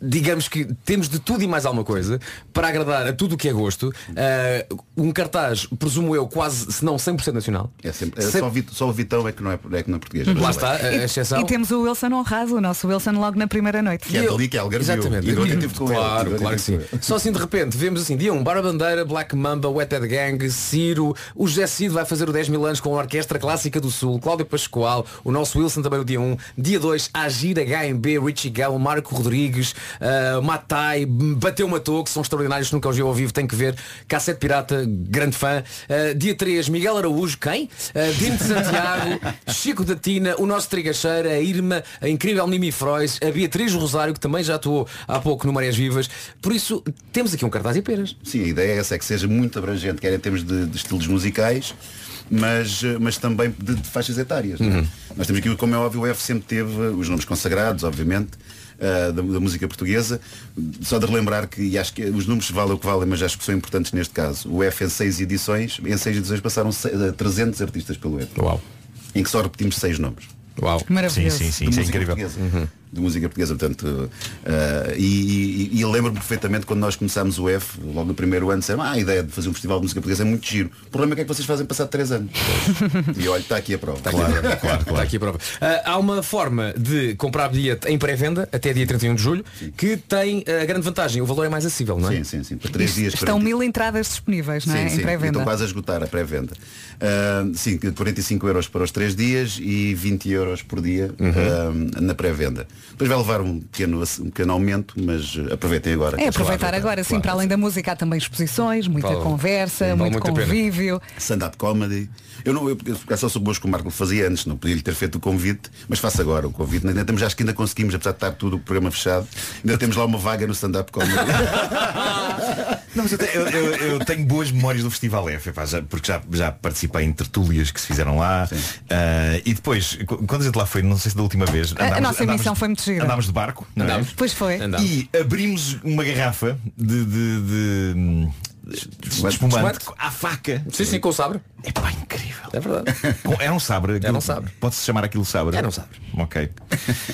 digamos que temos de tudo e mais alguma coisa para agradar a tudo o que é gosto Eh, um cartaz presumo eu quase se não 100% nacional É sempre, é Sempre- só, só o Vitão é que não é, é, que não é português. Lá está, a E- exceção E temos o Wilson honrado, o nosso Wilson logo na primeira noite. Que é dali que é Algarvio. Exatamente. E claro, claro que sim. Só assim de repente vemos assim, dia 1, Barra Bandeira, Black Mamba, Wet Gang, Ciro, o José Cid vai fazer o 10 mil anos com a Orquestra Clássica do Sul, Cláudio Pascoal, o nosso Wilson também o dia 1, dia 2, Agir HMB, Richie Gale, Marco Rodrigues, uh, Matai, Bateu Matou, que são extraordinários, nunca os vi ao vivo, tem que ver, Cassete Pirata, grande fã. Uh, dia 3, Miguel Araújo, quem? Uh, Dino de Santiago, (laughs) Chico da Tina, o nosso Trigacheira, a Irma, a incrível Mimi Frois, a Beatriz Rosário, que também já atuou há pouco no Marés Vivas. Por isso, temos aqui um cartaz e peras. Sim, a ideia é essa, é que seja muito abrangente, quer em termos de, de estilos musicais, mas, eh, mas também de, de faixas etárias. é? Nós temos aqui, como é óbvio, o F sempre teve os nomes consagrados, obviamente, eh, da, da música portuguesa. Só de relembrar que, e acho que os números valem o que valem, mas acho que são importantes neste caso. O F em seis edições, em seis edições passaram se- eh, 300 artistas pelo F. Uau. Em que só repetimos seis nomes. Uau. Maravilhoso. Sim, sim, sim, de isso é música incrível. portuguesa. De música portuguesa, portanto. eh, e e, e eu lembro-me perfeitamente quando nós começámos o F, logo no primeiro ano, disseram, ah, a ideia de fazer um festival de música portuguesa é muito giro. O problema é que é que vocês fazem passar três anos. (laughs) e olha, está aqui a prova. Está aqui a prova. Está aqui a prova. Ah, há uma forma de comprar bilhete em pré-venda até dia 31 de julho que tem a grande vantagem, o valor é mais acessível, não é? Sim, sim, sim. Para três dias. Estão 40 mil entradas disponíveis, não é? Sim, em sim. pré-venda. Estão quase a esgotar a pré-venda. Ah, sim, 45 euros para os três dias e 20 euros por dia Uhum. ah, na pré-venda. Depois vai levar um pequeno, um pequeno aumento, mas aproveitem agora. É aproveitar agora, sim, para além da música há também exposições, muita Vale- conversa, vale muito convívio. Stand-up comedy. Eu não, eu, eu só sou boas que o Marco fazia antes, não podia lhe ter feito o convite, mas faço agora o convite. Ainda temos, acho que ainda conseguimos, apesar de estar tudo o programa fechado, ainda temos lá uma vaga no stand-up comedy. (laughs) Não, mas eu, te- eu- eu- eu tenho boas memórias do Festival F, já- porque já, já participei em tertúlias que se fizeram lá. Ah, e depois, qu- quando a gente lá foi, não sei se da última vez, A- a nossa emissão foi muito gira. Andámos de barco, não é? Andámos. Pois foi. E abrimos uma garrafa de, de, de, de espumante à faca. Sim, sim, com o sabre. É pá, incrível. É verdade. Com- Era um sabre. Era um sabre. Pode-se chamar aquilo sabre? Era um sabre. Ok.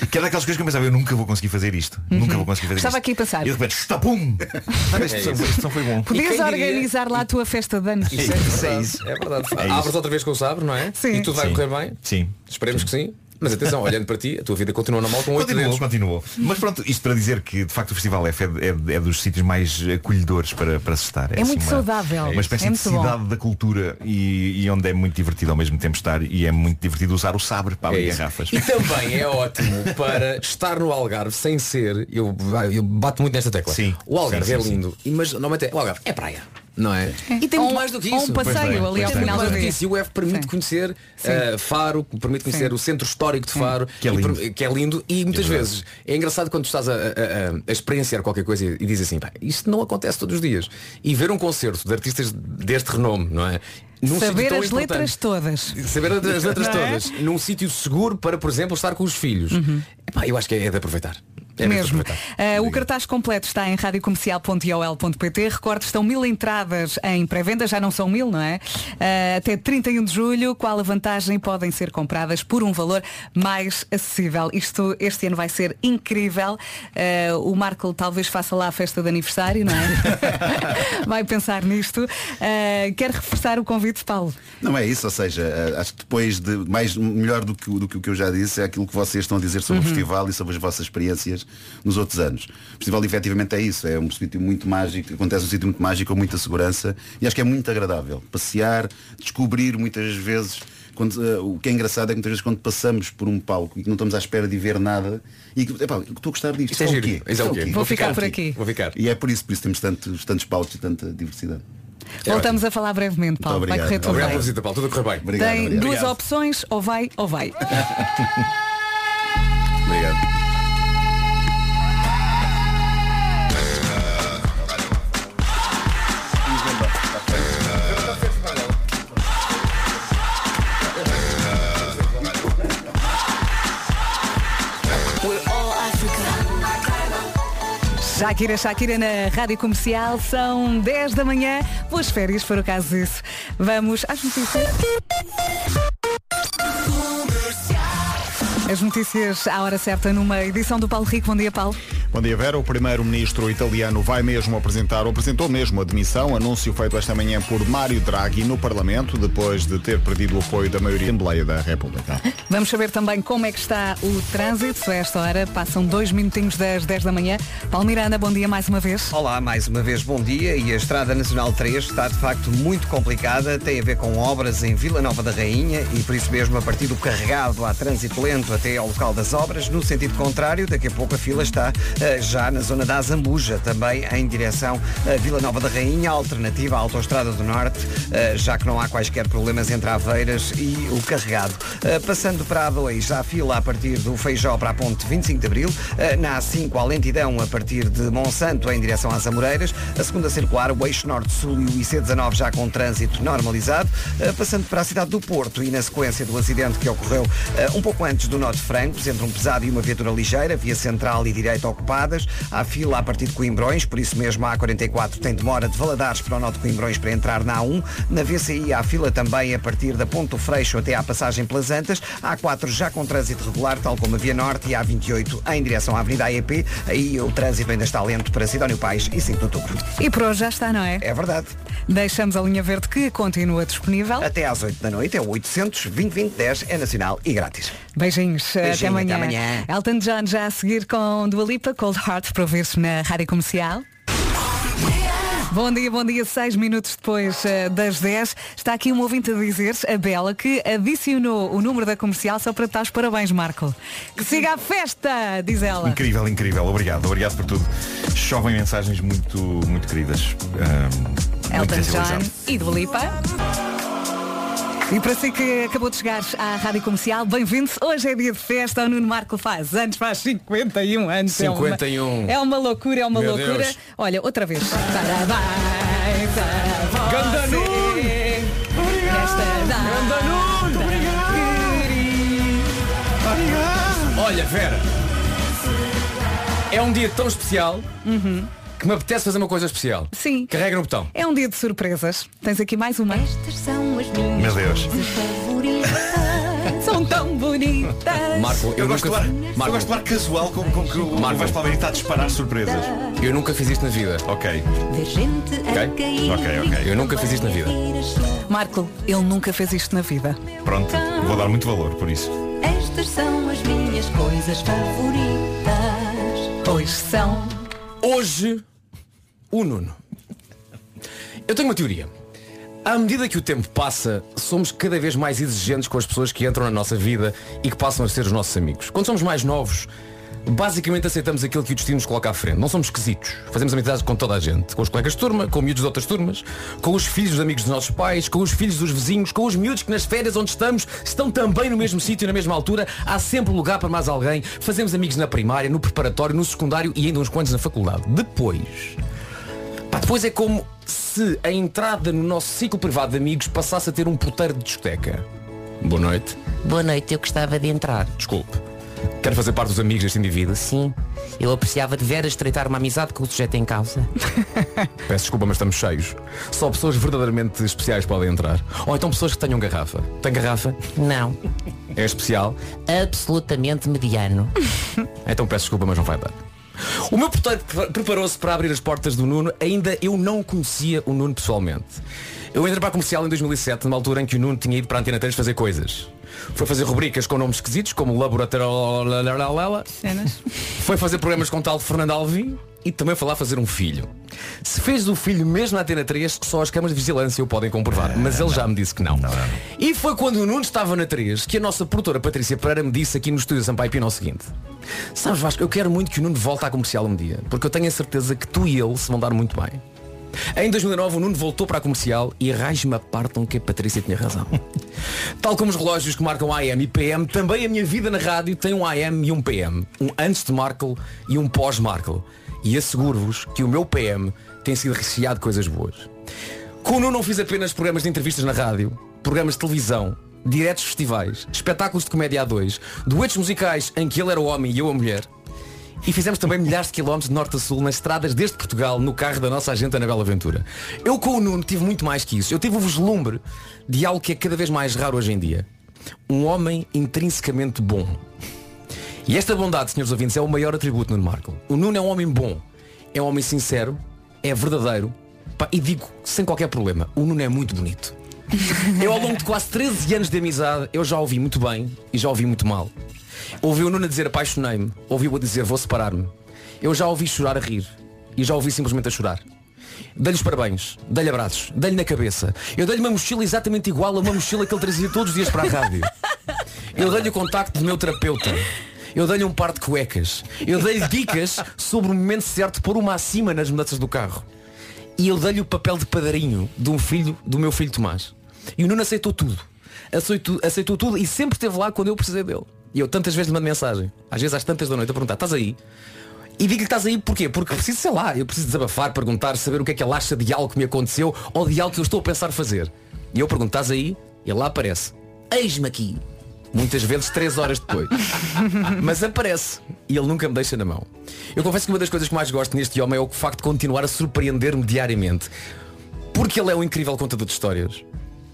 Que é daquelas coisas que eu pensava, eu nunca vou conseguir fazer isto. Nunca vou conseguir fazer Estava isto. aqui a passar. E de repente, está pum! Ah, Esta isso. expressão foi bom. Podias quem diria- organizar lá a tua festa de anos. Isso é Isso é verdade. isso. É verdade. É isso. Abres outra vez com o sabre, não é? Sim. E tudo vai Sim. correr bem. Sim. Esperemos que sim. Mas atenção, olhando para ti, a tua vida continua normal com oito Continuou, dedos. continuou. Mas pronto, isto para dizer que de facto o Festival F é, é- é dos sítios mais acolhedores para, para se estar. É muito saudável. Uma espécie É de muito bom. cidade da cultura e, e onde é muito divertido ao mesmo tempo estar e é muito divertido usar o sabre para É abrir isso. garrafas. E também é ótimo (laughs) para estar no Algarve sem ser, eu, eu bato muito nesta tecla. Sim. O Algarve Sim, é sim, lindo, e mas normalmente é, o Algarve é praia. Não é? E tem muito um- mais do que isso. um passeio ali ao final do dia. E o F permite conhecer uh, Faro, permite conhecer Sim. o centro histórico de Faro, Que é e que é lindo. E muitas É vezes é engraçado quando tu estás a, a- a- a experienciar qualquer coisa e, e dizes assim, "Pá, isto não acontece todos os dias. E ver um concerto de artistas deste renome, não é? Num sítio Saber as letras todas. Saber as letras é? todas num sítio seguro para, por exemplo, estar com os filhos. Epá, eu acho que é de aproveitar. É Mesmo. Uh, o cartaz completo está em radiocomercial.iol.pt. Recorde, estão mil entradas em pré-venda, já não são mil, não é? Uh, até 31 de julho, qual a vantagem? Podem ser compradas por um valor mais acessível. Isto este ano vai ser incrível. Uh, o Marco talvez faça lá a festa de aniversário, não é? (laughs) vai pensar nisto. Uh, quer reforçar o convite, Paulo? Não é isso, ou seja, acho que depois de mais melhor do que, o- do que o que eu já disse é aquilo que vocês estão a dizer sobre Uhum. o festival e sobre as vossas experiências nos outros anos. O festival efetivamente é isso, é um sítio muito mágico, acontece um sítio muito mágico com muita segurança e acho que é muito agradável. Passear, descobrir muitas vezes. Quando, eh, o que é engraçado é que muitas vezes quando passamos por um palco e que não estamos à espera de ver nada e que, epá, estou a gostar disto. Isto é o giro. quê? Isto é o quê? quê? Vou ficar por aqui. Vou ficar. E é por isso, por isso temos tantos, tantos palcos e tanta diversidade. Voltamos a falar brevemente, Paulo. Vai correr obrigado. tudo Obrigado bem. pela visita, Paulo. Tudo correr bem. Obrigado, Tem obrigado. duas Obrigado. opções, ou vai ou vai. (laughs) Shakira, Shakira na Rádio Comercial, são 10 da manhã. Boas férias, por acaso disso. Vamos às notícias. As notícias à hora certa numa edição do Paulo Rico. Bom dia, Paulo. Bom dia, Vera. O primeiro-ministro italiano vai mesmo apresentar, ou apresentou mesmo a demissão, anúncio feito esta manhã por Mário Draghi no Parlamento, depois de ter perdido o apoio da maioria da Assembleia da República. Vamos saber também como é que está o trânsito. A esta hora passam dois minutinhos das 10 da manhã. Paulo Miranda, bom dia mais uma vez. Olá, mais uma vez bom dia e a Estrada Nacional 3 está de facto muito complicada, tem a ver com obras em Vila Nova da Rainha e por isso mesmo a partir do carregado há trânsito lento até ao local das obras, no sentido contrário, daqui a pouco a fila está eh, já na zona da Azambuja, também em direção a Vila Nova da Rainha, alternativa à Autostrada do Norte, eh, já que não há quaisquer problemas entre Aveiras e o carregado. Eh, Passando para a A2, há fila a partir do Feijó para a ponte 25 de Abril, eh, na A5 à lentidão a partir de Monsanto em direção às Amoreiras, a segunda circular, o eixo norte-sul e o IC19 já com trânsito normalizado, eh, passando para a cidade do Porto e na sequência do acidente que ocorreu eh, um pouco antes do nó de Francos, entre um pesado e uma viatura ligeira, via central e direita ocupadas, há fila a partir de Coimbrões, por isso mesmo a A44 tem demora de Valadares para o nó de Coimbrões para entrar na A1, na VCI há fila também a partir da Ponto Freixo até à passagem pelas Antas, a A4 já com trânsito regular, tal como a Via Norte e a A28 em direção à Avenida AEP, aí o trânsito ainda está lento para Sidónio Pais e 5 de outubro. E por hoje já está, não é? É verdade. Deixamos a linha verde que continua disponível. Até às 8 da noite é o 800 2010 é nacional e grátis. Beijinhos, Beijinho, até amanhã. até amanhã. Elton John já a seguir com Dua Lipa, Cold Heart, para ouvir-se na Rádio Comercial. Bom dia, bom dia. Seis minutos depois eh, das 10. Está aqui uma ouvinte a dizer, a Bela, que adicionou o número da comercial só para te dar os parabéns, Marco. Que siga a festa, diz ela. Incrível, incrível. Obrigado, obrigado por tudo. Chovem mensagens muito, muito queridas. Muito Elton John sensibilizado. e Dua Lipa. E para si que acabou de chegar à Rádio Comercial, bem-vindo. Hoje é dia de festa, o Nuno Marco faz anos, faz 51 anos. É uma- 51. É uma, loucura, é uma Meu loucura. Deus. Olha, outra vez. Parabéns a Ganda. Nuno! Nesta data querida. Olha, Vera. É um dia tão especial que me apetece fazer uma coisa especial. Sim. Carrega no botão. É um dia de surpresas. Tens aqui mais uma. Estas são as favoritas. (laughs) São tão bonitas. Marco, eu, Eu gosto, de nunca. ar, eu Marco, gosto de ar casual com, com que o Marco. Vais Palmeiras está a disparar surpresas. eu nunca fiz isto na vida. Ok. Ok? Ok, ok. Eu nunca fiz isto na vida. Marco, ele nunca fez isto na vida. Pronto. Vou dar muito valor por isso. Estas Estas são as minhas coisas favoritas. Pois são. Hoje, o Nuno. Eu tenho uma teoria. À medida que o tempo passa, somos cada vez mais exigentes com as pessoas que entram na nossa vida e que passam a ser os nossos amigos. Quando somos mais novos, basicamente aceitamos aquilo que o destino nos coloca à frente. Não somos esquisitos. Fazemos amizades com toda a gente. Com os colegas de turma, com miúdos de outras turmas, com os filhos dos amigos dos nossos pais, com os filhos dos vizinhos, com os miúdos que nas férias onde estamos estão também no mesmo sítio, na mesma altura. Há sempre lugar para mais alguém. Fazemos amigos na primária, no preparatório, no secundário e ainda uns quantos na faculdade. Depois, Pá, depois é como se a entrada no nosso ciclo privado de amigos passasse a ter um porteiro de discoteca. Boa noite. Boa noite, eu gostava de entrar. Desculpe. Quer fazer parte dos amigos deste indivíduo? Sim. Eu apreciava de veras estreitar uma amizade com o sujeito em causa. (laughs) Peço desculpa, mas estamos cheios. Só pessoas verdadeiramente especiais podem entrar. Ou então pessoas que tenham garrafa. Tem garrafa? Não. É especial? Absolutamente mediano. (laughs) Então peço desculpa, mas não vai dar. O meu porteiro pre- preparou-se para abrir as portas do Nuno, ainda eu não conhecia o Nuno pessoalmente. Eu entrei para a comercial em 2007, numa altura em que o Nuno tinha ido para a Antena 3 fazer coisas. Foi fazer rubricas com nomes esquisitos, como Laboratório Cenas. Foi fazer programas com tal Fernando Alvim e também foi lá fazer um filho. Se fez o filho mesmo na Antena 3, só as câmaras de vigilância o podem comprovar. Mas ele já me disse que não. E foi quando o Nuno estava na 3 que a nossa produtora Patrícia Pereira me disse aqui no estúdio Sampaio Pina o seguinte. Sabes Vasco, eu quero muito que o Nuno volte à comercial um dia, porque eu tenho a certeza que tu e ele se vão dar muito bem. Em 2009 o Nuno voltou para a comercial e arraios-me a partam que a Patrícia tinha razão. (laughs) Tal como os relógios que marcam AM e PM, também a minha vida na rádio tem um AM e um PM. Um antes de Markle e um pós-Markle. E asseguro-vos que o meu PM tem sido recheado de coisas boas. Com o Nuno não fiz apenas programas de entrevistas na rádio, programas de televisão, diretos festivais, espetáculos de comédia a dois, duetos musicais em que ele era o homem e eu a mulher. E fizemos também milhares de quilómetros de norte a sul nas estradas desde Portugal, no carro da nossa agente Anabela Aventura. Eu com o Nuno tive muito mais que isso. Eu tive o vislumbre de algo que é cada vez mais raro hoje em dia. Um homem intrinsecamente bom. E esta bondade, senhores ouvintes, é o maior atributo Nuno Marco. O Nuno é um homem bom, é um homem sincero, é verdadeiro. Pá, e digo sem qualquer problema, o Nuno é muito bonito. (laughs) Eu ao longo de quase 13 anos de amizade, eu já ouvi muito bem e já ouvi muito mal. Ouvi o Nuno a dizer apaixonei-me, ouvi-o a dizer vou separar-me. Eu já ouvi chorar a rir e já ouvi simplesmente a chorar. Dei-lhe os parabéns, dei-lhe abraços, dei-lhe na cabeça. Eu dei-lhe uma mochila exatamente igual a uma mochila que ele trazia todos os dias para a rádio. (laughs) Eu dei-lhe o contacto do meu terapeuta. Eu dei-lhe um par de cuecas. Eu dei-lhe (laughs) dicas sobre o momento certo de pôr uma acima nas mudanças do carro. E eu dei-lhe o papel de padrinho de um filho, do meu filho Tomás. E o Nuno aceitou tudo. Aceitou, aceitou tudo e sempre esteve lá quando eu precisei dele. E eu tantas vezes lhe mando mensagem, às vezes às tantas da noite, a perguntar, estás aí? E digo-lhe que estás aí porquê? Porque preciso, sei lá, eu preciso desabafar, perguntar, saber o que é que ele acha de algo que me aconteceu ou de algo que eu estou a pensar fazer. E eu pergunto, estás aí? E ele lá aparece. Eis-me aqui. Muitas vezes três horas depois. (laughs) Mas aparece. E ele nunca me deixa na mão. Eu confesso que uma das coisas que mais gosto neste homem é o facto de continuar a surpreender-me diariamente. Porque ele é um incrível contador de histórias.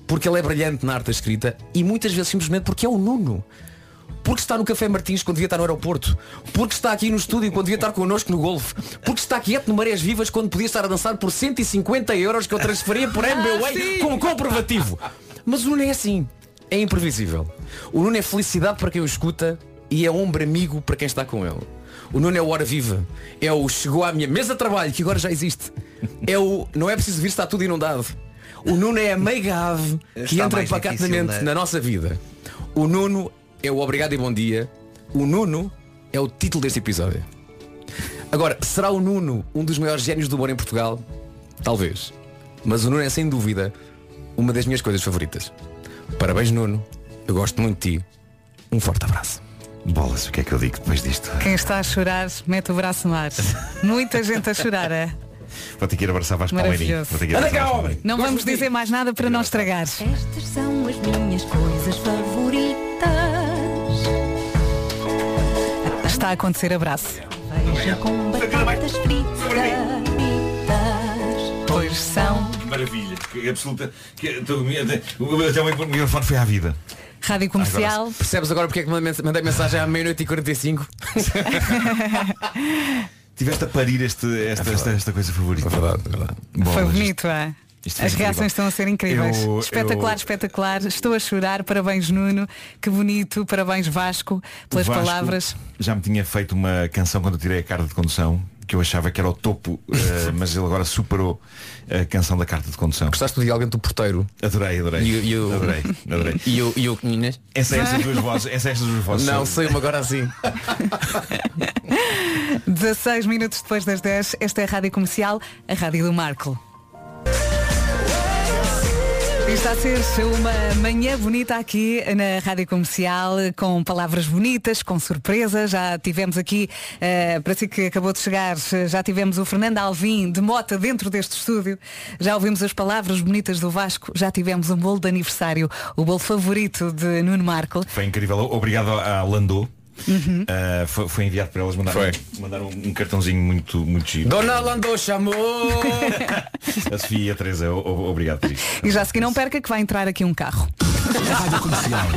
Porque ele é brilhante na arte da escrita. E muitas vezes simplesmente porque é o Nuno. Porque está no Café Martins quando devia estar no aeroporto. Porque está aqui no estúdio quando devia estar connosco no golfe. Porque está quieto no Marés Vivas quando podia estar a dançar por 150 euros que eu transferia por MBWay com comprovativo. Mas o Nuno é assim. É imprevisível. O Nuno é felicidade para quem o escuta e é ombro amigo para quem está com ele. O Nuno é o hora viva. É o chegou à minha mesa de trabalho, que agora já existe. É o não é preciso vir, está tudo inundado. O Nuno é a meiga ave que Está entra pacatamente né? na nossa vida. O Nuno é o obrigado e bom dia. O Nuno é o título deste episódio. Agora, será o Nuno um dos maiores génios do humor em Portugal? Talvez. Mas o Nuno é sem dúvida uma das minhas coisas favoritas. Parabéns Nuno. Eu gosto muito de ti. Um forte abraço. Bolas, o que é que eu digo depois disto? Quem está a chorar, mete o braço no ar. Muita gente a chorar, é? Vou ter que ir abraçar Vasco Palmeirinho. Vou ter que ir abraçar Vasco Palmeirinho. Não vamos dizer mais nada para não estragar. Estas são as minhas coisas favoritas. Está a acontecer abraço. Veja com batatas fritas. Que maravilha, que absoluta. Que, tô- o até o microfone foi à vida. Rádio Comercial. Percebes agora porque é que mandei mandei mensagem à meia-noite e 45? (laughs) Tiveste a parir este, esta, esta, esta coisa favorita. É verdade, é verdade. Foi bonito, é? As incrível. reações estão a ser incríveis. Eu- espetacular, eu- espetacular. Estou a chorar. Parabéns, Nuno. Que bonito. Parabéns, Vasco, pelas Vasco palavras. Já me tinha feito uma canção quando eu tirei a carta de condução, que eu achava que era o topo, eh, (laughs) mas ele agora superou a canção da carta de condução. Gostaste do diálogo entre o porteiro? Adorei, adorei. E, o- e o- Adorei, adorei. (laughs) E o, e o Inês? Essa é estas duas (laughs) vozes, essa é estas duas vozes. Não, sei-me agora assim. 16 minutos depois das 10, esta é a Rádio Comercial, a Rádio do Marco. Está a ser uma manhã bonita aqui na Rádio Comercial, com palavras bonitas, com surpresas. Já tivemos aqui, eh, para si que acabou de chegar, já tivemos o Fernando Alvim de Mota dentro deste estúdio. Já ouvimos as palavras bonitas do Vasco. Já tivemos um bolo de aniversário, o bolo favorito de Nuno Marco. Foi incrível. Obrigado à Landô. Uhum. Uh, foi, foi enviado para elas mandaram, mandaram um cartãozinho muito, muito giro. Dona Landô chamou! (laughs) A Sofia e a Teresa, obrigado por isso. E já a seguir não perca que vai entrar aqui um carro. A rádio comercial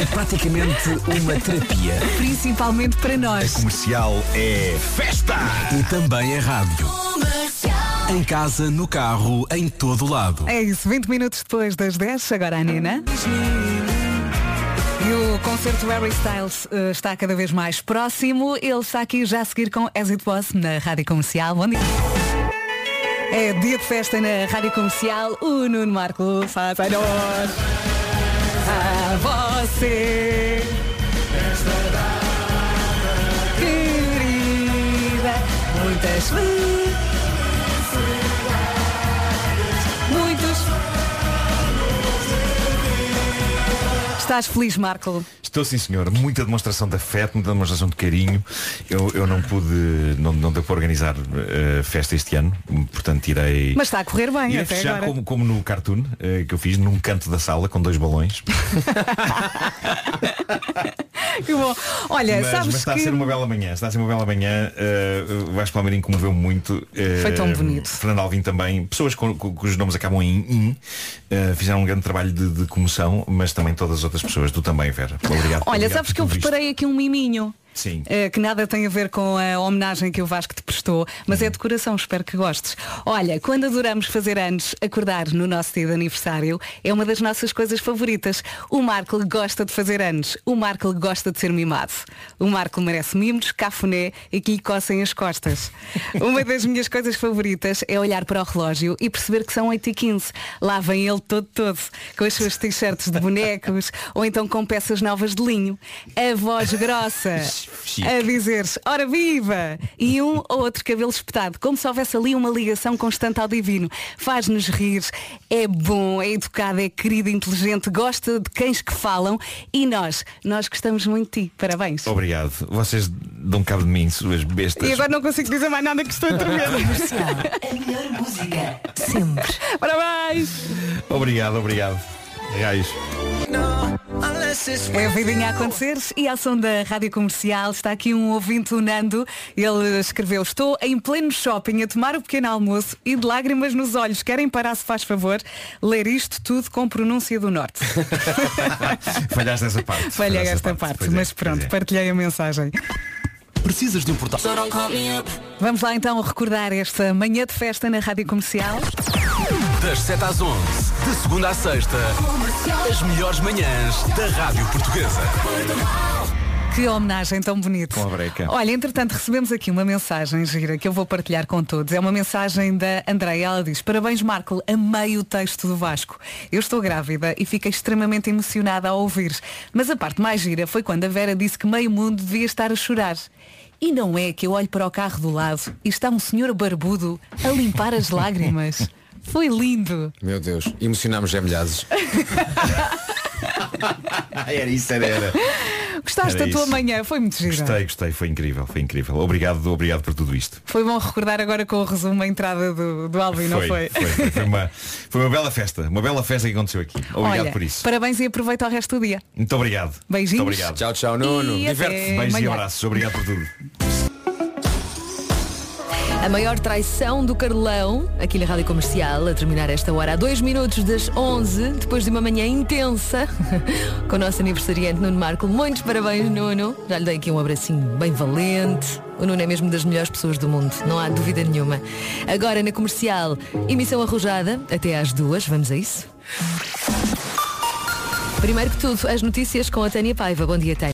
é praticamente uma terapia. Principalmente para nós. Comercial é festa! E também é rádio. Em casa, no carro, em todo lado. É isso, 20 minutos depois das 10, agora a Nina. E o concerto Harry Styles eh, está cada vez mais próximo. Ele está aqui já a seguir com As It Was na Rádio Comercial. Bom dia. É dia de festa na Rádio Comercial. O Nuno Marco faz a nós. A você. Querida, muitas felicidades. Estás feliz, Marco? Estou sim senhor, muita demonstração de afeto, muita demonstração de carinho. Eu, eu não pude, não, não deu para organizar eh, festa este ano, portanto irei. Mas está a correr bem Irei até fechar agora. como, como no cartoon eh, que eu fiz num canto da sala com dois balões. (laughs) Que bom. Olha, mas, sabes mas está que. a ser uma bela manhã, está a ser uma bela manhã. Uh, o Vasco Palmeirinho comoveu muito. eh, Foi tão bonito. Fernando Alvim também. Pessoas cu- cu- cujos nomes acabam em in eh, fizeram um grande trabalho de, de comoção, mas também todas as outras pessoas. Tu também, Vera. Obrigado. Olha, obrigado sabes que eu preparei aqui um miminho. Sim. eh, que nada tem a ver com a homenagem que o Vasco te prestou, mas é de coração, espero que gostes. Olha, quando adoramos fazer anos, acordar no nosso dia de aniversário é uma das nossas coisas favoritas. O Marco gosta de fazer anos, o Marco gosta de ser mimado. O Marco merece mimos, cafuné e que lhe coçem as costas. Uma das minhas coisas favoritas é olhar para o relógio e perceber que são 8h15. Lá vem ele todo todo, com as suas t-shirts de bonecos ou então com peças novas de linho. A voz grossa (laughs) a dizer ora viva! E um ou outro cabelo espetado, como se houvesse ali uma ligação constante ao divino. Faz-nos rir, é bom, é educado, é querido, inteligente, gosta de cães que falam e nós, nós gostamos muito de ti. Parabéns. Obrigado. Vocês dão cabo de mim, suas bestas. E agora não consigo dizer mais nada que estou a tremer. (laughs) A melhor música. Sempre. Parabéns! Obrigado, obrigado. Raios. É a vidinha a acontecer e a ação da Rádio Comercial está aqui um ouvinte, o Nando. Ele escreveu, estou em pleno shopping a tomar o pequeno almoço e de lágrimas nos olhos. Querem parar, se faz favor, ler isto tudo com pronúncia do Norte. (laughs) Falhaste essa parte. Falhei esta parte, Pois é, mas pronto, é. partilhei a mensagem. Precisas de um portal. Vamos lá então recordar esta manhã de festa na Rádio Comercial. Das 7 às 11, de segunda à sexta, as melhores manhãs da Rádio Portuguesa. Que homenagem tão bonita. Com a breca. Olha, entretanto, recebemos aqui uma mensagem gira que eu vou partilhar com todos. É uma mensagem da Andreia. Ela diz, parabéns Marco, amei o texto do Vasco. Eu estou grávida e fiquei extremamente emocionada ao ouvir. Mas a parte mais gira foi quando a Vera disse que meio mundo devia estar a chorar. E não é que eu olho para o carro do lado e está um senhor barbudo a limpar as (laughs) lágrimas. Foi lindo. Meu Deus, emocionámos gemelhazes. (laughs) Era isso, era. era. Gostaste Era da tua isso. manhã? Foi muito gira. Gostei, gostei, foi incrível, foi incrível. Obrigado, obrigado por tudo isto. Foi bom recordar agora com o resumo a entrada do, do Alvin, não foi? Foi, foi, foi uma, foi uma bela festa, uma bela festa que aconteceu aqui. Obrigado Olha, por isso. Parabéns e aproveita o resto do dia. Muito obrigado. Beijinhos. Muito obrigado. Tchau, tchau, Nuno. E até Diverte-se. Beijos e amanhã. abraços. Obrigado por tudo. A maior traição do Carlão, aqui na Rádio Comercial, a terminar esta hora, a dois minutos das 11, depois de uma manhã intensa, (laughs) com o nosso aniversariante Nuno Marco. Muitos parabéns, Nuno. Já lhe dei aqui um abracinho bem valente. O Nuno é mesmo das melhores pessoas do mundo, não há dúvida nenhuma. Agora na Comercial, emissão arrojada, até às duas, vamos a isso? Primeiro que tudo, as notícias com a Tânia Paiva. Bom dia, Tânia.